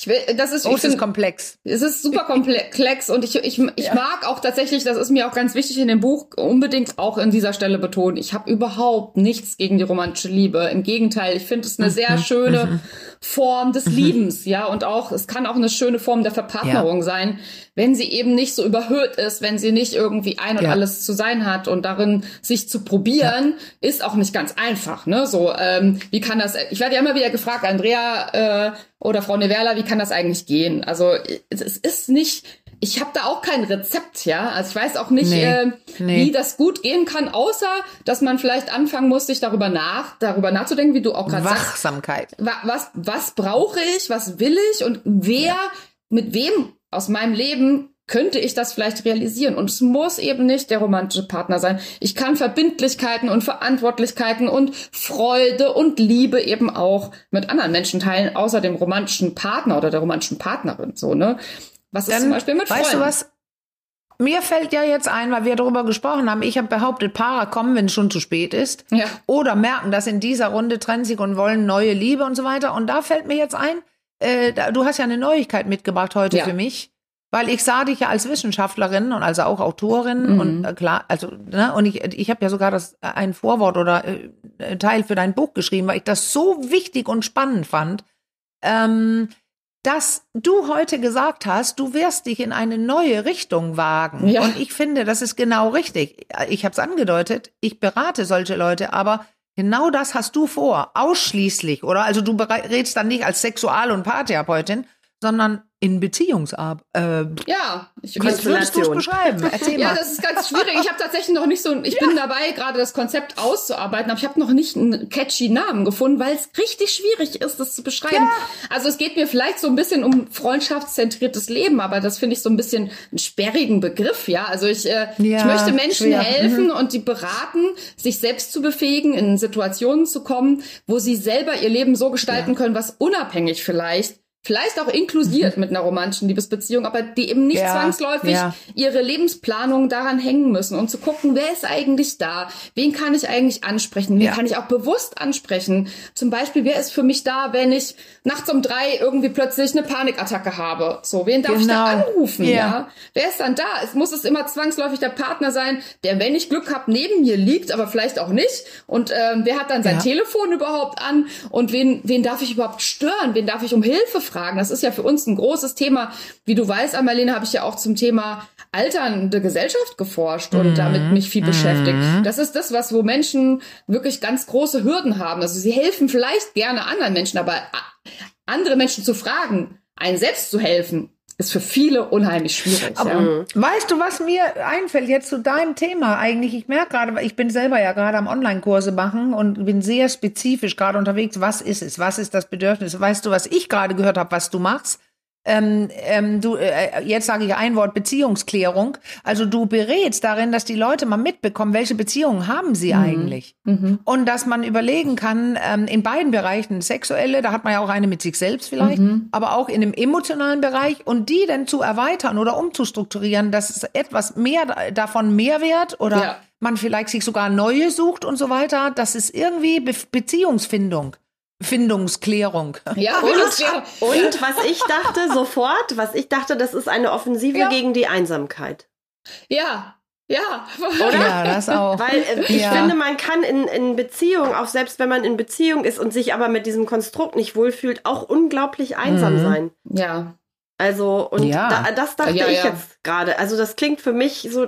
Ich will, das ist, oh, ich find, ist komplex. Es ist super komplex und ich, ich, ich ja. mag auch tatsächlich, das ist mir auch ganz wichtig in dem Buch, unbedingt auch in dieser Stelle betonen. Ich habe überhaupt nichts gegen die romantische Liebe. Im Gegenteil, ich finde es eine sehr mhm. schöne mhm. Form des mhm. Liebens, ja, und auch, es kann auch eine schöne Form der Verpartnerung ja. sein, wenn sie eben nicht so überhöht ist, wenn sie nicht irgendwie ein und ja. alles zu sein hat und darin sich zu probieren, ist auch nicht ganz einfach, ne? So, ähm, wie kann das, ich werde ja immer wieder gefragt, Andrea, äh, oder Frau Neverla, wie kann das eigentlich gehen? Also es ist nicht, ich habe da auch kein Rezept, ja. Also ich weiß auch nicht, nee, äh, nee. wie das gut gehen kann, außer dass man vielleicht anfangen muss, sich darüber nach, darüber nachzudenken, wie du auch gerade sagst. Wachsamkeit. Was, was brauche ich, was will ich und wer, ja. mit wem aus meinem Leben könnte ich das vielleicht realisieren. Und es muss eben nicht der romantische Partner sein. Ich kann Verbindlichkeiten und Verantwortlichkeiten und Freude und Liebe eben auch mit anderen Menschen teilen, außer dem romantischen Partner oder der romantischen Partnerin. So, ne? Was ist Dann, zum Beispiel mit Freunden? Weißt du was? Mir fällt ja jetzt ein, weil wir darüber gesprochen haben, ich habe behauptet, Paare kommen, wenn es schon zu spät ist. Ja. Oder merken, dass in dieser Runde trennen sich und wollen neue Liebe und so weiter. Und da fällt mir jetzt ein, äh, du hast ja eine Neuigkeit mitgebracht heute ja. für mich. Weil ich sah dich ja als Wissenschaftlerin und also auch Autorin mhm. und äh, klar, also ne, und ich ich habe ja sogar das äh, ein Vorwort oder äh, Teil für dein Buch geschrieben, weil ich das so wichtig und spannend fand, ähm, dass du heute gesagt hast, du wirst dich in eine neue Richtung wagen. Ja. Und ich finde, das ist genau richtig. Ich habe es angedeutet, ich berate solche Leute, aber genau das hast du vor, ausschließlich, oder? Also du redest dann nicht als Sexual- und Paartherapeutin, sondern in Beziehungsarbeit. Äh, ja, ich wie würdest du es beschreiben? Erzähl mal. Ja, das ist ganz schwierig. Ich habe tatsächlich noch nicht so, ich ja. bin dabei, gerade das Konzept auszuarbeiten, aber ich habe noch nicht einen catchy Namen gefunden, weil es richtig schwierig ist, das zu beschreiben. Ja. Also es geht mir vielleicht so ein bisschen um freundschaftszentriertes Leben, aber das finde ich so ein bisschen einen sperrigen Begriff, ja. Also ich, äh, ja, ich möchte Menschen schwer. helfen mhm. und die beraten, sich selbst zu befähigen, in Situationen zu kommen, wo sie selber ihr Leben so gestalten können, was unabhängig vielleicht vielleicht auch inklusiert mhm. mit einer romantischen Liebesbeziehung, aber die eben nicht ja, zwangsläufig ja. ihre Lebensplanung daran hängen müssen, um zu gucken, wer ist eigentlich da, wen kann ich eigentlich ansprechen, wen ja. kann ich auch bewusst ansprechen. Zum Beispiel, wer ist für mich da, wenn ich nachts um drei irgendwie plötzlich eine Panikattacke habe? So, wen darf genau. ich da genau. anrufen? Ja. Wer ist dann da? Es muss es immer zwangsläufig der Partner sein, der, wenn ich Glück habe, neben mir liegt, aber vielleicht auch nicht. Und ähm, wer hat dann sein Telefon überhaupt an? Und wen, wen darf ich überhaupt stören? Wen darf ich um Hilfe fragen. Das ist ja für uns ein großes Thema. Wie du weißt, Amalene, habe ich ja auch zum Thema alternde Gesellschaft geforscht und mhm. damit mich viel beschäftigt. Mhm. Das ist das, was wo Menschen wirklich ganz große Hürden haben. Also sie helfen vielleicht gerne anderen Menschen, aber andere Menschen zu fragen, einen selbst zu helfen, ist für viele unheimlich schwierig. Aber, ja. Weißt du, was mir einfällt jetzt zu deinem Thema eigentlich? Ich merke gerade, ich bin selber ja gerade am Online-Kurse machen und bin sehr spezifisch gerade unterwegs. Was ist es? Was ist das Bedürfnis? Weißt du, was ich gerade gehört habe, was du machst? Ähm, ähm, du, äh, jetzt sage ich ein Wort Beziehungsklärung. Also du berätst darin, dass die Leute mal mitbekommen, welche Beziehungen haben sie mhm. eigentlich. Mhm. Und dass man überlegen kann, ähm, in beiden Bereichen, sexuelle, da hat man ja auch eine mit sich selbst vielleicht, mhm. aber auch in dem emotionalen Bereich und die dann zu erweitern oder umzustrukturieren, dass es etwas mehr davon Mehrwert oder ja. man vielleicht sich sogar neue sucht und so weiter. Das ist irgendwie Be Beziehungsfindung. Findungsklärung. Ja, und, und was ich dachte sofort, was ich dachte, das ist eine Offensive ja. gegen die Einsamkeit. Ja, ja, oder? Ja, das auch. Weil äh, ich ja. finde, man kann in, in Beziehung, auch selbst wenn man in Beziehung ist und sich aber mit diesem Konstrukt nicht wohlfühlt, auch unglaublich einsam mhm. sein. Ja. Also, und ja. da, das dachte ja, ich jetzt gerade. Also, das klingt für mich so,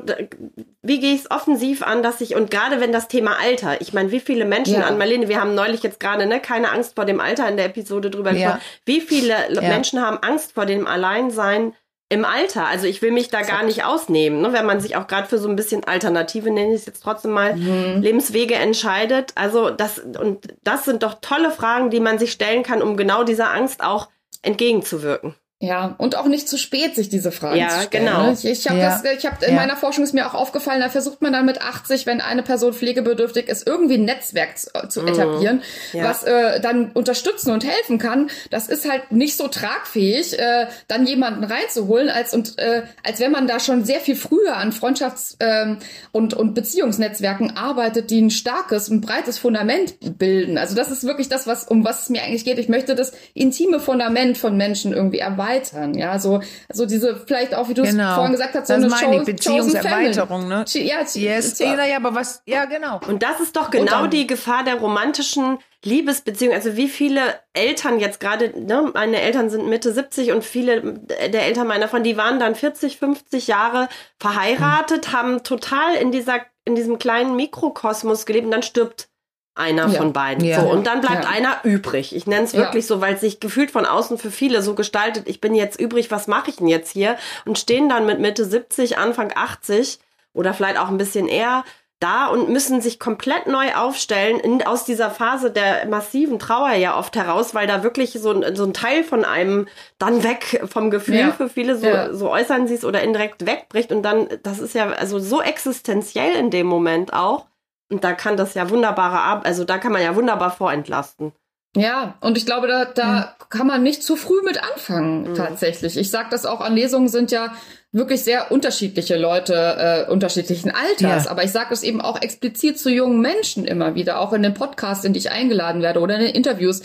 wie gehe ich es offensiv an, dass ich, und gerade wenn das Thema Alter, ich meine, wie viele Menschen an Marlene, wir haben neulich jetzt gerade, ne, keine Angst vor dem Alter in der Episode drüber gesprochen, wie viele Menschen haben Angst vor dem Alleinsein im Alter. Also ich will mich da gar nicht ausnehmen, ne? wenn man sich auch gerade für so ein bisschen Alternative, nenne ich es jetzt trotzdem mal, mhm. Lebenswege entscheidet. Also das, und das sind doch tolle Fragen, die man sich stellen kann, um genau dieser Angst auch entgegenzuwirken. Ja, und auch nicht zu spät, sich diese Fragen ja, zu stellen. Genau. Ne? Ich, ich habe ja. das, ich habe in ja. meiner Forschung ist mir auch aufgefallen, da versucht man dann mit 80, wenn eine Person pflegebedürftig ist, irgendwie ein Netzwerk zu, zu mhm. etablieren, ja. was äh, dann unterstützen und helfen kann. Das ist halt nicht so tragfähig, äh, dann jemanden reinzuholen, als und äh, als wenn man da schon sehr viel früher an Freundschafts- ähm, und und Beziehungsnetzwerken arbeitet, die ein starkes, ein breites Fundament bilden. Also das ist wirklich das, was um was es mir eigentlich geht. Ich möchte das intime Fundament von Menschen irgendwie erweitern erweitern, ja, so, so diese, vielleicht auch, wie du genau. es vorhin gesagt hast, so das eine meine Beziehungserweiterung, ne? Ja, yes, ja, ja, aber was, ja, genau. Und das ist doch genau die Gefahr der romantischen Liebesbeziehung. Also wie viele Eltern jetzt gerade, ne, meine Eltern sind Mitte 70 und viele der Eltern meiner von, die waren dann 40, 50 Jahre verheiratet, mhm. haben total in dieser, in diesem kleinen Mikrokosmos gelebt und dann stirbt einer ja. von beiden. Ja. So, und dann bleibt ja. einer übrig. Ich nenne es wirklich so, weil es sich gefühlt von außen für viele so gestaltet, ich bin jetzt übrig, was mache ich denn jetzt hier? Und stehen dann mit Mitte 70, Anfang 80 oder vielleicht auch ein bisschen eher da und müssen sich komplett neu aufstellen in, aus dieser Phase der massiven Trauer ja oft heraus, weil da wirklich so ein, so ein Teil von einem dann weg vom Gefühl für viele, so, so äußern sie es oder indirekt wegbricht und dann, das ist ja also so existenziell in dem Moment auch und da kann das ja wunderbare Arbeit, also da kann man ja wunderbar vorentlasten. Ja, und ich glaube, da, da mhm. kann man nicht zu früh mit anfangen, mhm. tatsächlich. Ich sage das auch an Lesungen sind ja wirklich sehr unterschiedliche Leute äh, unterschiedlichen Alters. Ja. Aber ich sage es eben auch explizit zu jungen Menschen immer wieder, auch in den Podcasts, in die ich eingeladen werde oder in den Interviews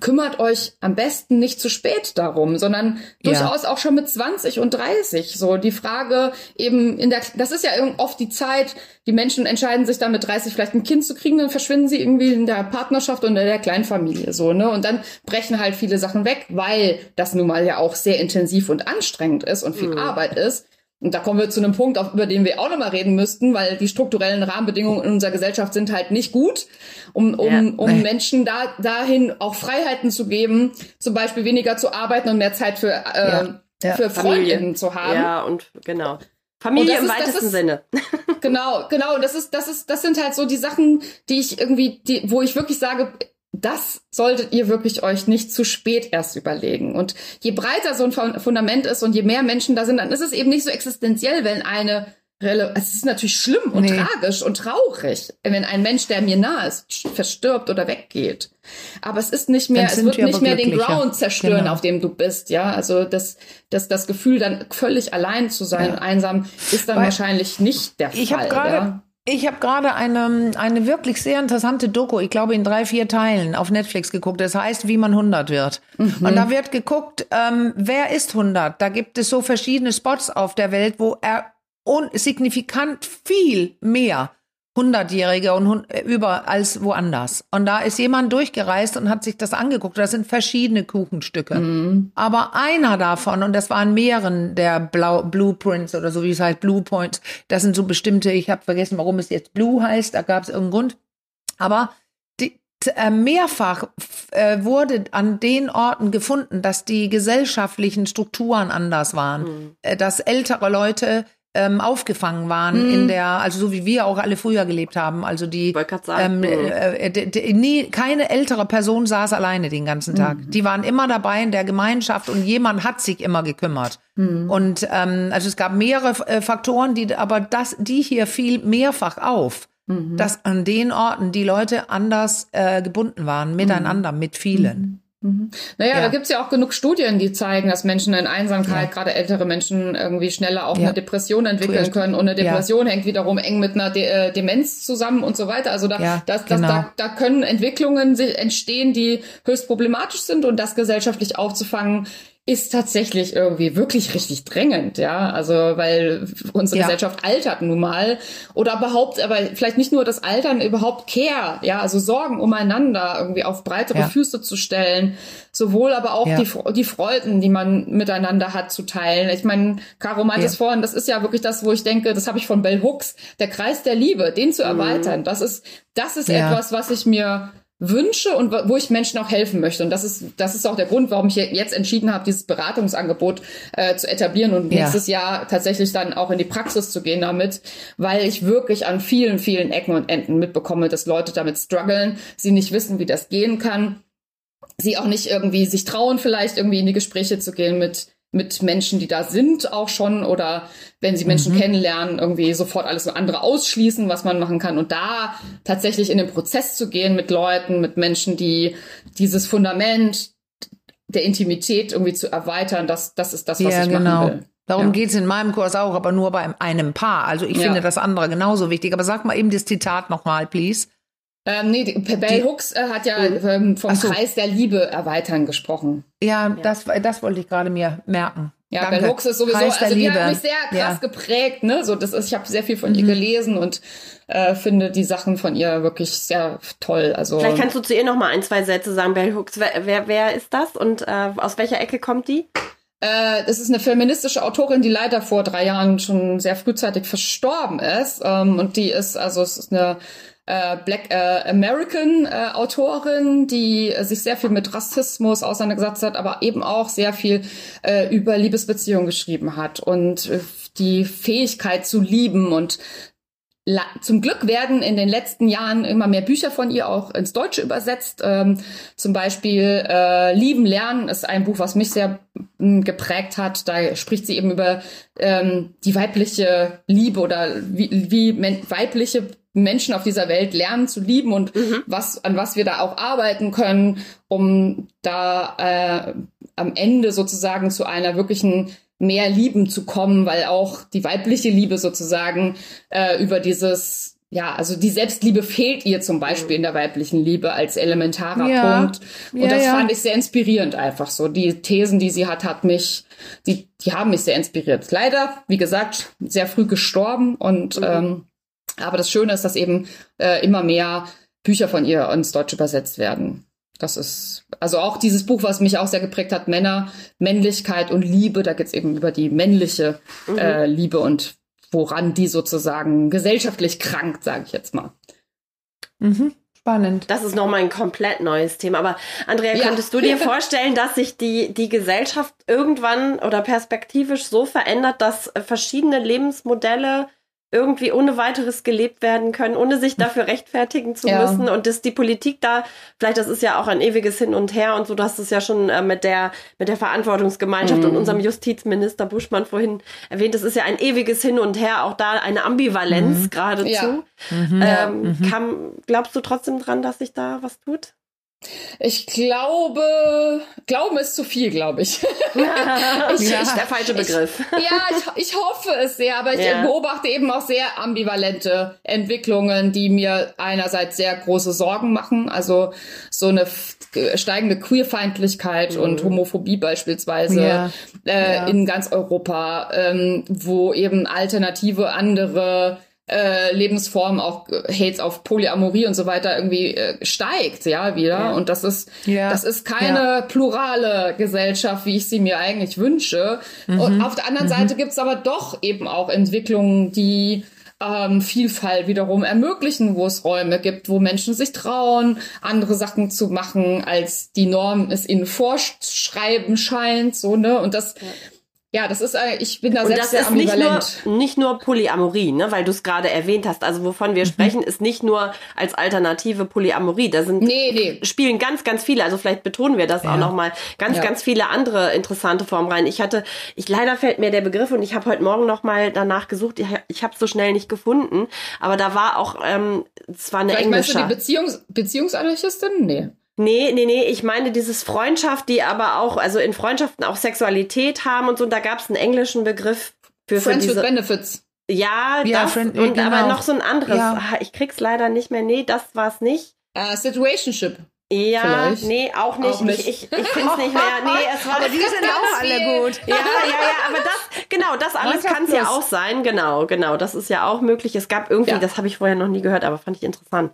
kümmert euch am besten nicht zu spät darum, sondern durchaus ja. auch schon mit 20 und 30. So die Frage eben in der, das ist ja oft die Zeit, die Menschen entscheiden sich dann mit 30 vielleicht ein Kind zu kriegen, dann verschwinden sie irgendwie in der Partnerschaft und in der Kleinfamilie, so, ne? Und dann brechen halt viele Sachen weg, weil das nun mal ja auch sehr intensiv und anstrengend ist und viel mhm. Arbeit ist. Und da kommen wir zu einem Punkt, über den wir auch nochmal reden müssten, weil die strukturellen Rahmenbedingungen in unserer Gesellschaft sind halt nicht gut, um, um, ja. um Menschen da, dahin auch Freiheiten zu geben, zum Beispiel weniger zu arbeiten und mehr Zeit für, äh, ja. Ja. für Freundinnen zu haben. Ja, und genau. Familie im ist, weitesten ist, Sinne. Genau, genau. Das ist, das ist, das sind halt so die Sachen, die ich irgendwie, die, wo ich wirklich sage, das solltet ihr wirklich euch nicht zu spät erst überlegen. Und je breiter so ein Fundament ist und je mehr Menschen da sind, dann ist es eben nicht so existenziell, wenn eine es ist natürlich schlimm und nee. tragisch und traurig, wenn ein Mensch, der mir nah ist, verstirbt oder weggeht. Aber es ist nicht mehr, es wird nicht mehr den Ground zerstören, genau. auf dem du bist, ja. Also das, das, das Gefühl, dann völlig allein zu sein, ja. einsam, ist dann Weil wahrscheinlich nicht der ich Fall. Ich habe gerade, ja? Ich habe gerade eine, eine wirklich sehr interessante Doku, ich glaube in drei, vier Teilen auf Netflix geguckt. Das heißt, wie man 100 wird. Mhm. Und da wird geguckt, ähm, wer ist 100? Da gibt es so verschiedene Spots auf der Welt, wo er signifikant viel mehr Hundertjährige und äh, über als woanders. Und da ist jemand durchgereist und hat sich das angeguckt. Das sind verschiedene Kuchenstücke. Mhm. Aber einer davon, und das waren mehreren der Blau Blueprints oder so wie es heißt, Blue Points, das sind so bestimmte, ich habe vergessen, warum es jetzt Blue heißt, da gab es irgendeinen Grund. Aber die, äh, mehrfach äh, wurde an den Orten gefunden, dass die gesellschaftlichen Strukturen anders waren, mhm. äh, dass ältere Leute ähm, aufgefangen waren mhm. in der, also so wie wir auch alle früher gelebt haben. Also die, ähm, mhm. äh, äh, nie, keine ältere Person saß alleine den ganzen Tag. Mhm. Die waren immer dabei in der Gemeinschaft und jemand hat sich immer gekümmert. Mhm. Und ähm, also es gab mehrere äh, Faktoren, die, aber das, die hier fiel mehrfach auf. Mhm. Dass an den Orten die Leute anders äh, gebunden waren, miteinander, mit vielen. Mhm. Naja, ja. da gibt's ja auch genug Studien, die zeigen, dass Menschen in Einsamkeit, ja. gerade ältere Menschen, irgendwie schneller auch ja. eine Depression entwickeln können. Und eine Depression hängt wiederum eng mit einer De äh, Demenz zusammen und so weiter. Also da, das, das, genau. da, da können Entwicklungen entstehen, die höchst problematisch sind und das gesellschaftlich aufzufangen, ist tatsächlich irgendwie wirklich richtig drängend, ja. Also, weil unsere ja. Gesellschaft altert nun mal. Oder überhaupt, aber vielleicht nicht nur das Altern, überhaupt Care, ja, also Sorgen umeinander irgendwie auf breitere ja. Füße zu stellen. Sowohl aber auch ja. die, die Freuden, die man miteinander hat, zu teilen. Ich meine, Caro meinte es vorhin, das ist ja wirklich das, wo ich denke, das habe ich von Bell Hooks, der Kreis der Liebe, den zu mhm. erweitern. Das ist, das ist etwas, was ich mir wünsche und wo ich Menschen auch helfen möchte. Und das ist, das ist auch der Grund, warum ich jetzt entschieden habe, dieses Beratungsangebot äh, zu etablieren und ja. nächstes Jahr tatsächlich dann auch in die Praxis zu gehen damit, weil ich wirklich an vielen, vielen Ecken und Enden mitbekomme, dass Leute damit strugglen, sie nicht wissen, wie das gehen kann sie auch nicht irgendwie sich trauen, vielleicht irgendwie in die Gespräche zu gehen mit mit Menschen, die da sind, auch schon oder wenn sie Menschen mhm. kennenlernen, irgendwie sofort alles andere ausschließen, was man machen kann und da tatsächlich in den Prozess zu gehen mit Leuten, mit Menschen, die dieses Fundament der Intimität irgendwie zu erweitern, das, das ist das, was ja, ich genau. machen will. Darum ja. geht's in meinem Kurs auch, aber nur bei einem Paar. Also ich ja. finde das andere genauso wichtig. Aber sag mal eben das Zitat nochmal, please. Ähm, nee, Bell Hooks äh, hat ja mhm. ähm, vom so. Kreis der Liebe erweitern gesprochen. Ja, ja. Das, das wollte ich gerade mir merken. Ja, Danke. Bell Hooks ist sowieso, Kreis also die hat mich sehr krass ja. geprägt, ne? So, das ist, ich habe sehr viel von mhm. ihr gelesen und äh, finde die Sachen von ihr wirklich sehr toll. Also vielleicht kannst du zu ihr noch mal ein, zwei Sätze sagen. Bell Hooks, wer, wer, wer ist das und äh, aus welcher Ecke kommt die? Äh, das ist eine feministische Autorin, die leider vor drei Jahren schon sehr frühzeitig verstorben ist. Ähm, und die ist, also es ist eine äh, Black äh, American äh, Autorin, die äh, sich sehr viel mit Rassismus auseinandergesetzt hat, aber eben auch sehr viel äh, über Liebesbeziehungen geschrieben hat und äh, die Fähigkeit zu lieben und zum Glück werden in den letzten Jahren immer mehr Bücher von ihr auch ins Deutsche übersetzt. Ähm, zum Beispiel äh, Lieben lernen ist ein Buch, was mich sehr m, hm, geprägt hat. Da spricht sie eben über ähm, die weibliche Liebe oder wie, wie weibliche Menschen auf dieser Welt lernen zu lieben und mhm. was an was wir da auch arbeiten können, um da äh, am Ende sozusagen zu einer wirklichen mehr Lieben zu kommen, weil auch die weibliche Liebe sozusagen äh, über dieses ja, also die Selbstliebe fehlt ihr zum Beispiel in der weiblichen Liebe als elementarer ja. Punkt. Und ja, das ja. fand ich sehr inspirierend einfach so. Die Thesen, die sie hat, hat mich, die, die haben mich sehr inspiriert. Leider, wie gesagt, sehr früh gestorben und mhm. ähm, aber das Schöne ist, dass eben äh, immer mehr Bücher von ihr ins Deutsche übersetzt werden. Das ist, also auch dieses Buch, was mich auch sehr geprägt hat, Männer, Männlichkeit und Liebe, da geht's eben über die männliche mhm. äh, Liebe und woran die sozusagen gesellschaftlich krankt, sage ich jetzt mal. Mhm. Spannend. Das ist nochmal ein komplett neues Thema. Aber Andrea, ja. könntest du dir vorstellen, dass sich die, die Gesellschaft irgendwann oder perspektivisch so verändert, dass verschiedene Lebensmodelle irgendwie ohne weiteres gelebt werden können, ohne sich dafür rechtfertigen zu ja. müssen und dass die Politik da, vielleicht das ist ja auch ein ewiges Hin und Her und so, du hast es ja schon äh, mit der, mit der Verantwortungsgemeinschaft mhm. und unserem Justizminister Buschmann vorhin erwähnt, es ist ja ein ewiges Hin und Her, auch da eine Ambivalenz mhm. geradezu. Ja. Mhm. Ähm, mhm. Kam, glaubst du trotzdem dran, dass sich da was tut? Ich glaube, Glauben ist zu viel, glaube ich. ich ja. ist der falsche Begriff. Ich, ja, ich, ich hoffe es sehr, aber ich ja. beobachte eben auch sehr ambivalente Entwicklungen, die mir einerseits sehr große Sorgen machen. Also so eine steigende Queerfeindlichkeit mhm. und Homophobie beispielsweise ja. Äh, in ganz Europa, ähm, wo eben alternative andere äh, Lebensform auch Hates auf Polyamorie und so weiter irgendwie äh, steigt ja wieder ja. und das ist ja. das ist keine ja. plurale Gesellschaft wie ich sie mir eigentlich wünsche mhm. und auf der anderen mhm. Seite gibt's aber doch eben auch Entwicklungen die ähm, Vielfalt wiederum ermöglichen, wo es Räume gibt, wo Menschen sich trauen, andere Sachen zu machen, als die Norm es ihnen vorschreiben scheint, so, ne? Und das, ja. Das ist, äh, ich bin da und selbst sehr ambivalent. Nicht nur, nicht nur Polyamorie, ne, weil du es gerade erwähnt hast. Also wovon wir mhm. sprechen, ist nicht nur als Alternative Polyamorie. Da sind nee, nee. spielen ganz, ganz viele. Also vielleicht betonen wir das ja. auch noch mal. Ganz, ja. ganz viele andere interessante Formen rein. Ich hatte, ich leider fällt mir der Begriff und ich habe heute Morgen noch mal danach gesucht. Ich, ich habe es so schnell nicht gefunden. Aber da war auch, ähm, es war eine vielleicht englische. Meinst du die Beziehungs Beziehungsanarchistin? Nee. Nee, nee, nee, ich meine dieses Freundschaft, die aber auch, also in Freundschaften auch Sexualität haben und so, und da gab es einen englischen Begriff für, für Friends diese, with Benefits. Ja, ja das friend, und genau. aber noch so ein anderes. Ja. Ich krieg's leider nicht mehr. Nee, das war's nicht. Uh, situationship. Ja, Vielleicht. nee, auch nicht. Auch nicht. Ich, ich, ich finde es nicht mehr. Nee, es war aber die sind auch alle gut. Ja, ja, ja, aber das, genau, das alles kann es ja auch sein. Genau, genau, das ist ja auch möglich. Es gab irgendwie, ja. das habe ich vorher noch nie gehört, aber fand ich interessant.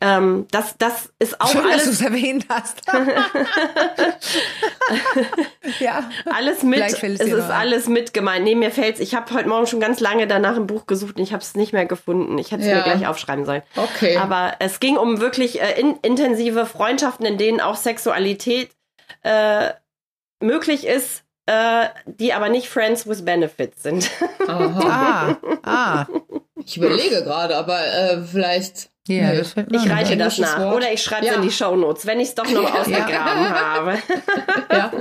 Ähm, das, das ist auch Schön, alles. dass du es erwähnt hast. ja. Alles mit, es ist alles mit gemeint. Nee, mir fällt's. Ich habe heute Morgen schon ganz lange danach ein Buch gesucht und ich habe es nicht mehr gefunden. Ich hätte es ja. mir gleich aufschreiben sollen. Okay. Aber es ging um wirklich äh, in, intensive Freundschaften, in denen auch Sexualität äh, möglich ist, äh, die aber nicht Friends with Benefits sind. Aha. ah, ah. Ich überlege gerade, aber äh, vielleicht Ja, das ich reiche das nach. Wort. Oder ich schreibe es ja. in die Shownotes, wenn ich es doch noch ausgegraben ja. habe. ja.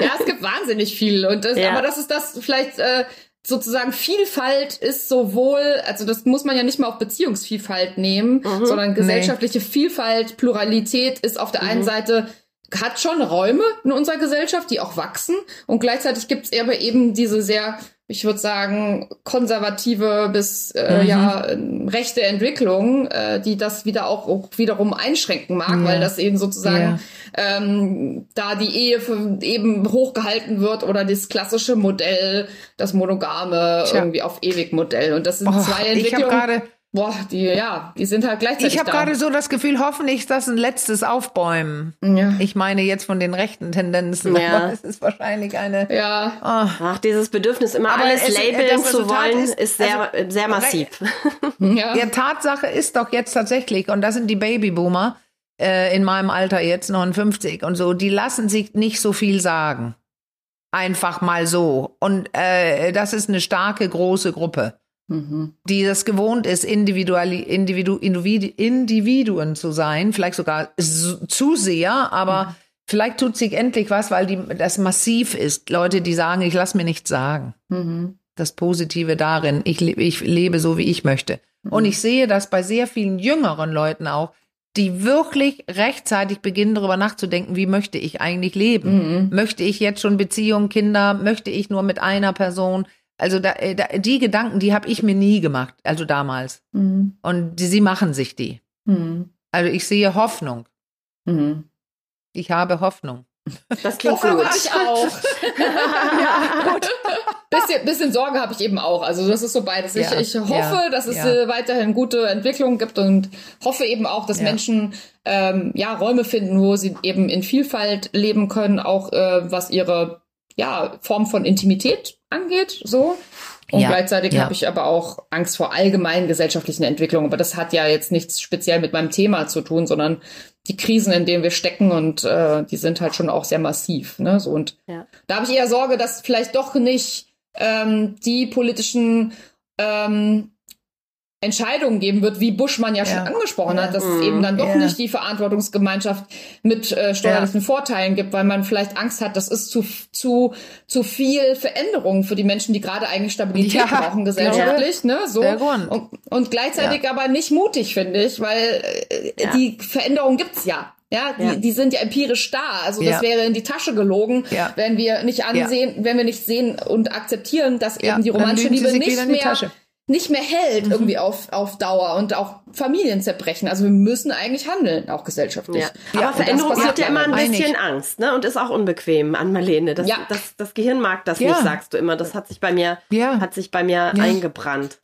ja, es gibt wahnsinnig viel. Und das, ja. Aber das ist das vielleicht äh, sozusagen Vielfalt ist sowohl, also das muss man ja nicht mal auf Beziehungsvielfalt nehmen, mhm. sondern gesellschaftliche nee. Vielfalt, Pluralität ist auf der mhm. einen Seite hat schon Räume in unserer Gesellschaft, die auch wachsen. Und gleichzeitig gibt es aber eben diese sehr, ich würde sagen, konservative bis äh, mhm. ja rechte Entwicklung, äh, die das wieder auch, auch wiederum einschränken mag, ja. weil das eben sozusagen ja. ähm, da die Ehe für, eben hochgehalten wird oder das klassische Modell, das monogame Tja. irgendwie auf ewig Modell. Und das sind oh, zwei Entwicklungen. Boah, die, ja, die sind halt gleichzeitig. Ich habe gerade so das Gefühl, hoffentlich ist das ein letztes Aufbäumen. Ja. Ich meine jetzt von den rechten Tendenzen, ja. aber es ist wahrscheinlich eine. Ja. Oh. Ach, dieses Bedürfnis, immer aber alles es, labeln zu wollen, ist, ist sehr, also, sehr massiv. ja. ja, Tatsache ist doch jetzt tatsächlich, und das sind die Babyboomer äh, in meinem Alter jetzt 59 und so, die lassen sich nicht so viel sagen. Einfach mal so. Und äh, das ist eine starke, große Gruppe mhm. die das gewohnt ist, individuell, Individu, Individuen zu sein, vielleicht sogar zu sehr, aber mhm. vielleicht tut sich endlich was, weil die, das massiv ist. Leute, die sagen, ich lass mir nichts sagen. Mhm. Das Positive darin, ich, ich lebe so, wie ich möchte. Mhm. Und ich sehe das bei sehr vielen jüngeren Leuten auch, die wirklich rechtzeitig beginnen, darüber nachzudenken, wie möchte ich eigentlich leben? Mhm. Möchte ich jetzt schon Beziehung, Kinder? Möchte ich nur mit einer Person? Also da, äh, da, die Gedanken, die habe ich mir nie gemacht, also damals. Mhm. Und die, sie machen sich die. Mhm. Also ich sehe Hoffnung. Mhm. Ich habe Hoffnung. Das klingt das gut. Ich auch. ja, gut. Bisschen, bisschen Sorge habe ich eben auch. Also das ist so beides. Ich, ja, ich hoffe, ja, dass es ja. Äh, weiterhin gute Entwicklungen gibt und hoffe eben auch, dass Menschen ähm, ja Räume finden, wo sie eben in Vielfalt leben können, auch äh, was ihre ja, Form von Intimität angeht, so. Und ja, gleichzeitig ja. habe ich aber auch Angst vor allgemeinen gesellschaftlichen Entwicklungen. Aber das hat ja jetzt nichts speziell mit meinem Thema zu tun, sondern die Krisen, in denen wir stecken und äh, die sind halt schon auch sehr massiv. Ne? So, und ja. da habe ich eher Sorge, dass vielleicht doch nicht ähm, die politischen ähm, Entscheidungen geben wird, wie Buschmann ja, ja. schon angesprochen ja. hat, dass es eben dann doch ja. nicht die Verantwortungsgemeinschaft mit äh, steuerlichen Vorteilen gibt, weil man vielleicht Angst hat, das ist zu zu zu viel Veränderung für die Menschen, die gerade eigentlich Stabilität brauchen gesellschaftlich, ne? So und, und gleichzeitig aber nicht mutig finde ich, weil äh, die Veränderung gibt's ja. Ja, die, ja. die sind ja empirisch da. Also das ja. wäre in die Tasche gelogen, ja. wenn wir nicht ansehen, wenn wir nicht sehen und akzeptieren, dass eben die romantische Liebe nicht mehr nicht mehr hält mhm. irgendwie auf, auf Dauer und auch Familien zerbrechen. Also wir müssen eigentlich handeln, auch gesellschaftlich. Ja. Aber Veränderung hat ja immer ein bisschen einig. Angst ne? und ist auch unbequem an Marlene. Das, ja. das, das Gehirn mag das ja. nicht, sagst du immer. Das hat sich bei mir, ja. hat sich bei mir eingebrannt.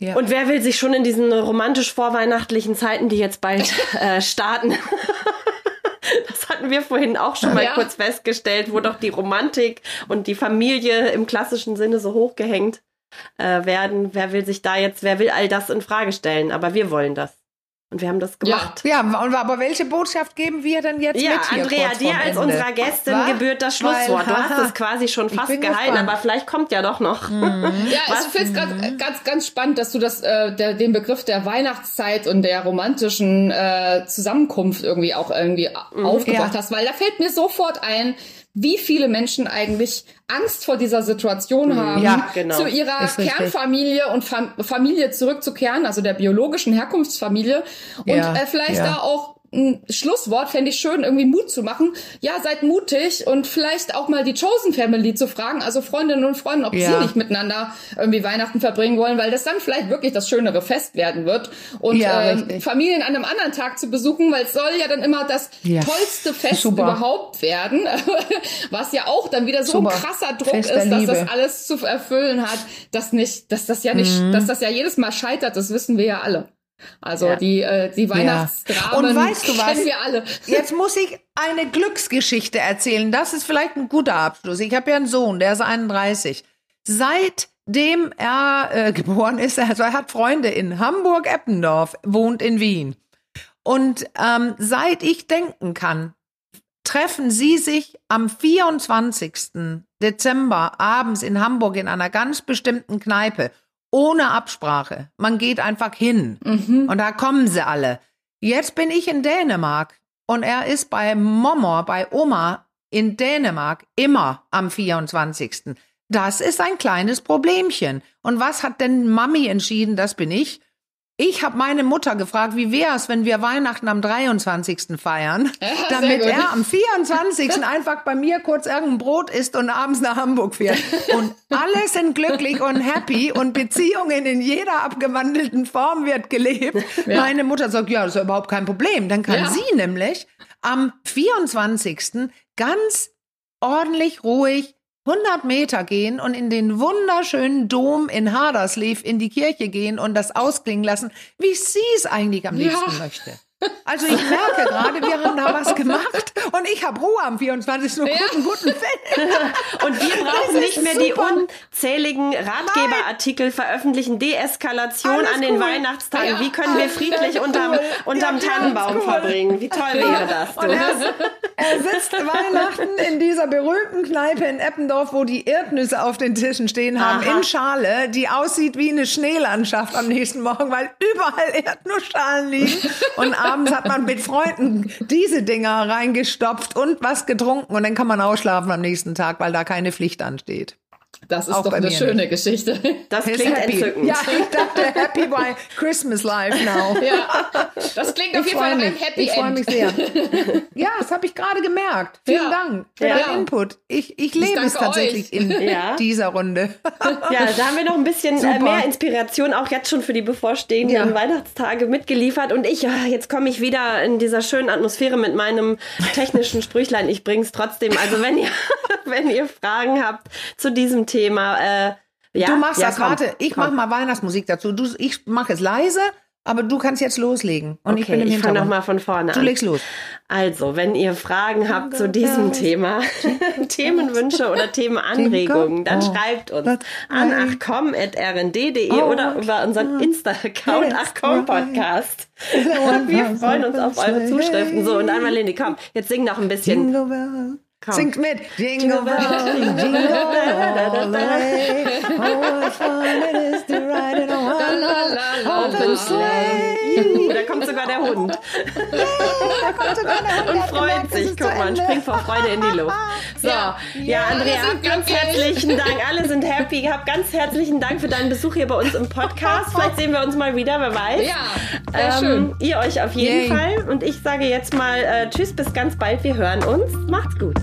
Ja. Und wer will sich schon in diesen romantisch vorweihnachtlichen Zeiten, die jetzt bald äh, starten, das hatten wir vorhin auch schon mal ja. kurz festgestellt, wo doch die Romantik und die Familie im klassischen Sinne so hochgehängt äh, werden. Wer will sich da jetzt, wer will all das in Frage stellen? Aber wir wollen das. Und wir haben das gemacht. Ja, ja aber welche Botschaft geben wir denn jetzt ja, mit hier Andrea, dir als Ende? unserer Gästin Was? gebührt das Schlusswort. Weil, du hast es quasi schon fast gehalten, gespannt. aber vielleicht kommt ja doch noch. Mhm. ja, Was? ich finde es gerade ganz, ganz spannend, dass du das, äh, der, den Begriff der Weihnachtszeit und der romantischen äh, Zusammenkunft irgendwie auch irgendwie mhm. aufgebracht ja. hast, weil da fällt mir sofort ein, wie viele Menschen eigentlich Angst vor dieser Situation mhm. haben, ja, genau. zu ihrer Kernfamilie und Fam Familie zurückzukehren, also der biologischen Herkunftsfamilie und ja, äh, vielleicht ja. da auch ein Schlusswort fände ich schön, irgendwie Mut zu machen. Ja, seid mutig und vielleicht auch mal die Chosen Family zu fragen, also Freundinnen und Freunde, ob ja. sie nicht miteinander irgendwie Weihnachten verbringen wollen, weil das dann vielleicht wirklich das schönere Fest werden wird. Und ja, äh, Familien an einem anderen Tag zu besuchen, weil es soll ja dann immer das ja. tollste Fest Super. überhaupt werden, was ja auch dann wieder so Super. ein krasser Druck Fest ist, dass das alles zu erfüllen hat, dass nicht, dass das ja nicht, mhm. dass das ja jedes Mal scheitert, das wissen wir ja alle. Also ja. die, äh, die Weihnachtsdramen Und weißt du was? wir alle. Jetzt muss ich eine Glücksgeschichte erzählen. Das ist vielleicht ein guter Abschluss. Ich habe ja einen Sohn, der ist 31. Seitdem er äh, geboren ist, also er hat Freunde in Hamburg-Eppendorf, wohnt in Wien. Und ähm, seit ich denken kann, treffen sie sich am 24. Dezember abends in Hamburg in einer ganz bestimmten Kneipe ohne Absprache. Man geht einfach hin mhm. und da kommen sie alle. Jetzt bin ich in Dänemark und er ist bei Momor, bei Oma in Dänemark immer am 24. Das ist ein kleines Problemchen. Und was hat denn Mami entschieden? Das bin ich. Ich habe meine Mutter gefragt, wie wäre es, wenn wir Weihnachten am 23. feiern, ja, damit er am 24. einfach bei mir kurz irgendein Brot isst und abends nach Hamburg fährt. Und alle sind glücklich und happy und Beziehungen in jeder abgewandelten Form wird gelebt. Ja. Meine Mutter sagt, ja, das ist überhaupt kein Problem. Dann kann ja. sie nämlich am 24. ganz ordentlich, ruhig 100 Meter gehen und in den wunderschönen Dom in Haderslev in die Kirche gehen und das ausklingen lassen, wie sie es eigentlich am liebsten ja. möchte. Also ich merke gerade, wir haben da was gemacht und ich habe Ruhe am 24. und ja. guten, guten Film. Und wir brauchen nicht mehr super. die unzähligen Ratgeberartikel veröffentlichen. Deeskalation Alles an den cool. Weihnachtstagen. Ja. Wie können wir friedlich unterm, unterm ja, Tannenbaum cool. verbringen? Wie toll wäre das? Du? Er, er, sitzt Weihnachten in dieser berühmten Kneipe in Eppendorf, wo die Erdnüsse auf den Tischen stehen haben, Aha. in Schale, die aussieht wie eine Schneelandschaft am nächsten Morgen, weil überall Erdnussschalen liegen und abends hat man mit Freunden diese Dinger reingestopft und was getrunken und dann kann man ausschlafen am nächsten Tag, weil da keine Pflicht ansteht. Das ist Auch doch eine schöne nicht. Geschichte. Das His klingt happy. entzückend. Ja, ich dachte Happy by Christmas Life now. Ja, das klingt auf jeden Fall nach einem Happy Ich freue mich sehr. Ja, das habe ich gerade gemerkt. Vielen ja. Dank für ja. deinen Input. Ich, ich lebe ich es tatsächlich euch. in ja. dieser Runde. Ja, da haben wir noch ein bisschen äh, mehr Inspiration auch jetzt schon für die bevorstehenden Weihnachtstage mitgeliefert. Und ich, jetzt komme ich wieder in dieser schönen Atmosphäre mit meinem technischen Sprüchlein. Ich bringe es trotzdem. Also wenn ihr, wenn ihr Fragen habt zu diesem Thema. Äh, ja, du machst ja, das, komm, warte, ich komm. mach mal Weihnachtsmusik dazu. Du, ich mache es leise, aber du kannst jetzt loslegen. Und okay, ich bin im ich fange nochmal von vorne an. Du legst los. Also, wenn ihr Fragen habt zu diesem Thema, Themenwünsche oder Themenanregungen, dann schreibt uns an achcom.rnd.de oder über unseren Insta-Account achcom-podcast. Wir freuen uns auf eure Zuschriften. So, und einmal, Leni, komm, jetzt sing noch ein bisschen. Komm. Singt mit. Jingle bell, jingle all the way. Oh, what fun it is to ride in a one open sleigh. Da kommt sogar der Hund. da kommt sogar der Hund. Und freut sich. Guck mal, springt vor Freude in die Luft. So, ja, ja Andrea, ganz herzlichen Dank. Alle sind happy. Hab ganz herzlichen Dank für deinen Besuch hier bei uns im Podcast. Vielleicht sehen wir uns mal wieder, wer weiß. Ja, sehr ähm, schön. Ihr euch auf jeden Yay. Fall. Und ich sage jetzt mal äh, Tschüss, bis ganz bald. Wir hören uns. Macht's gut.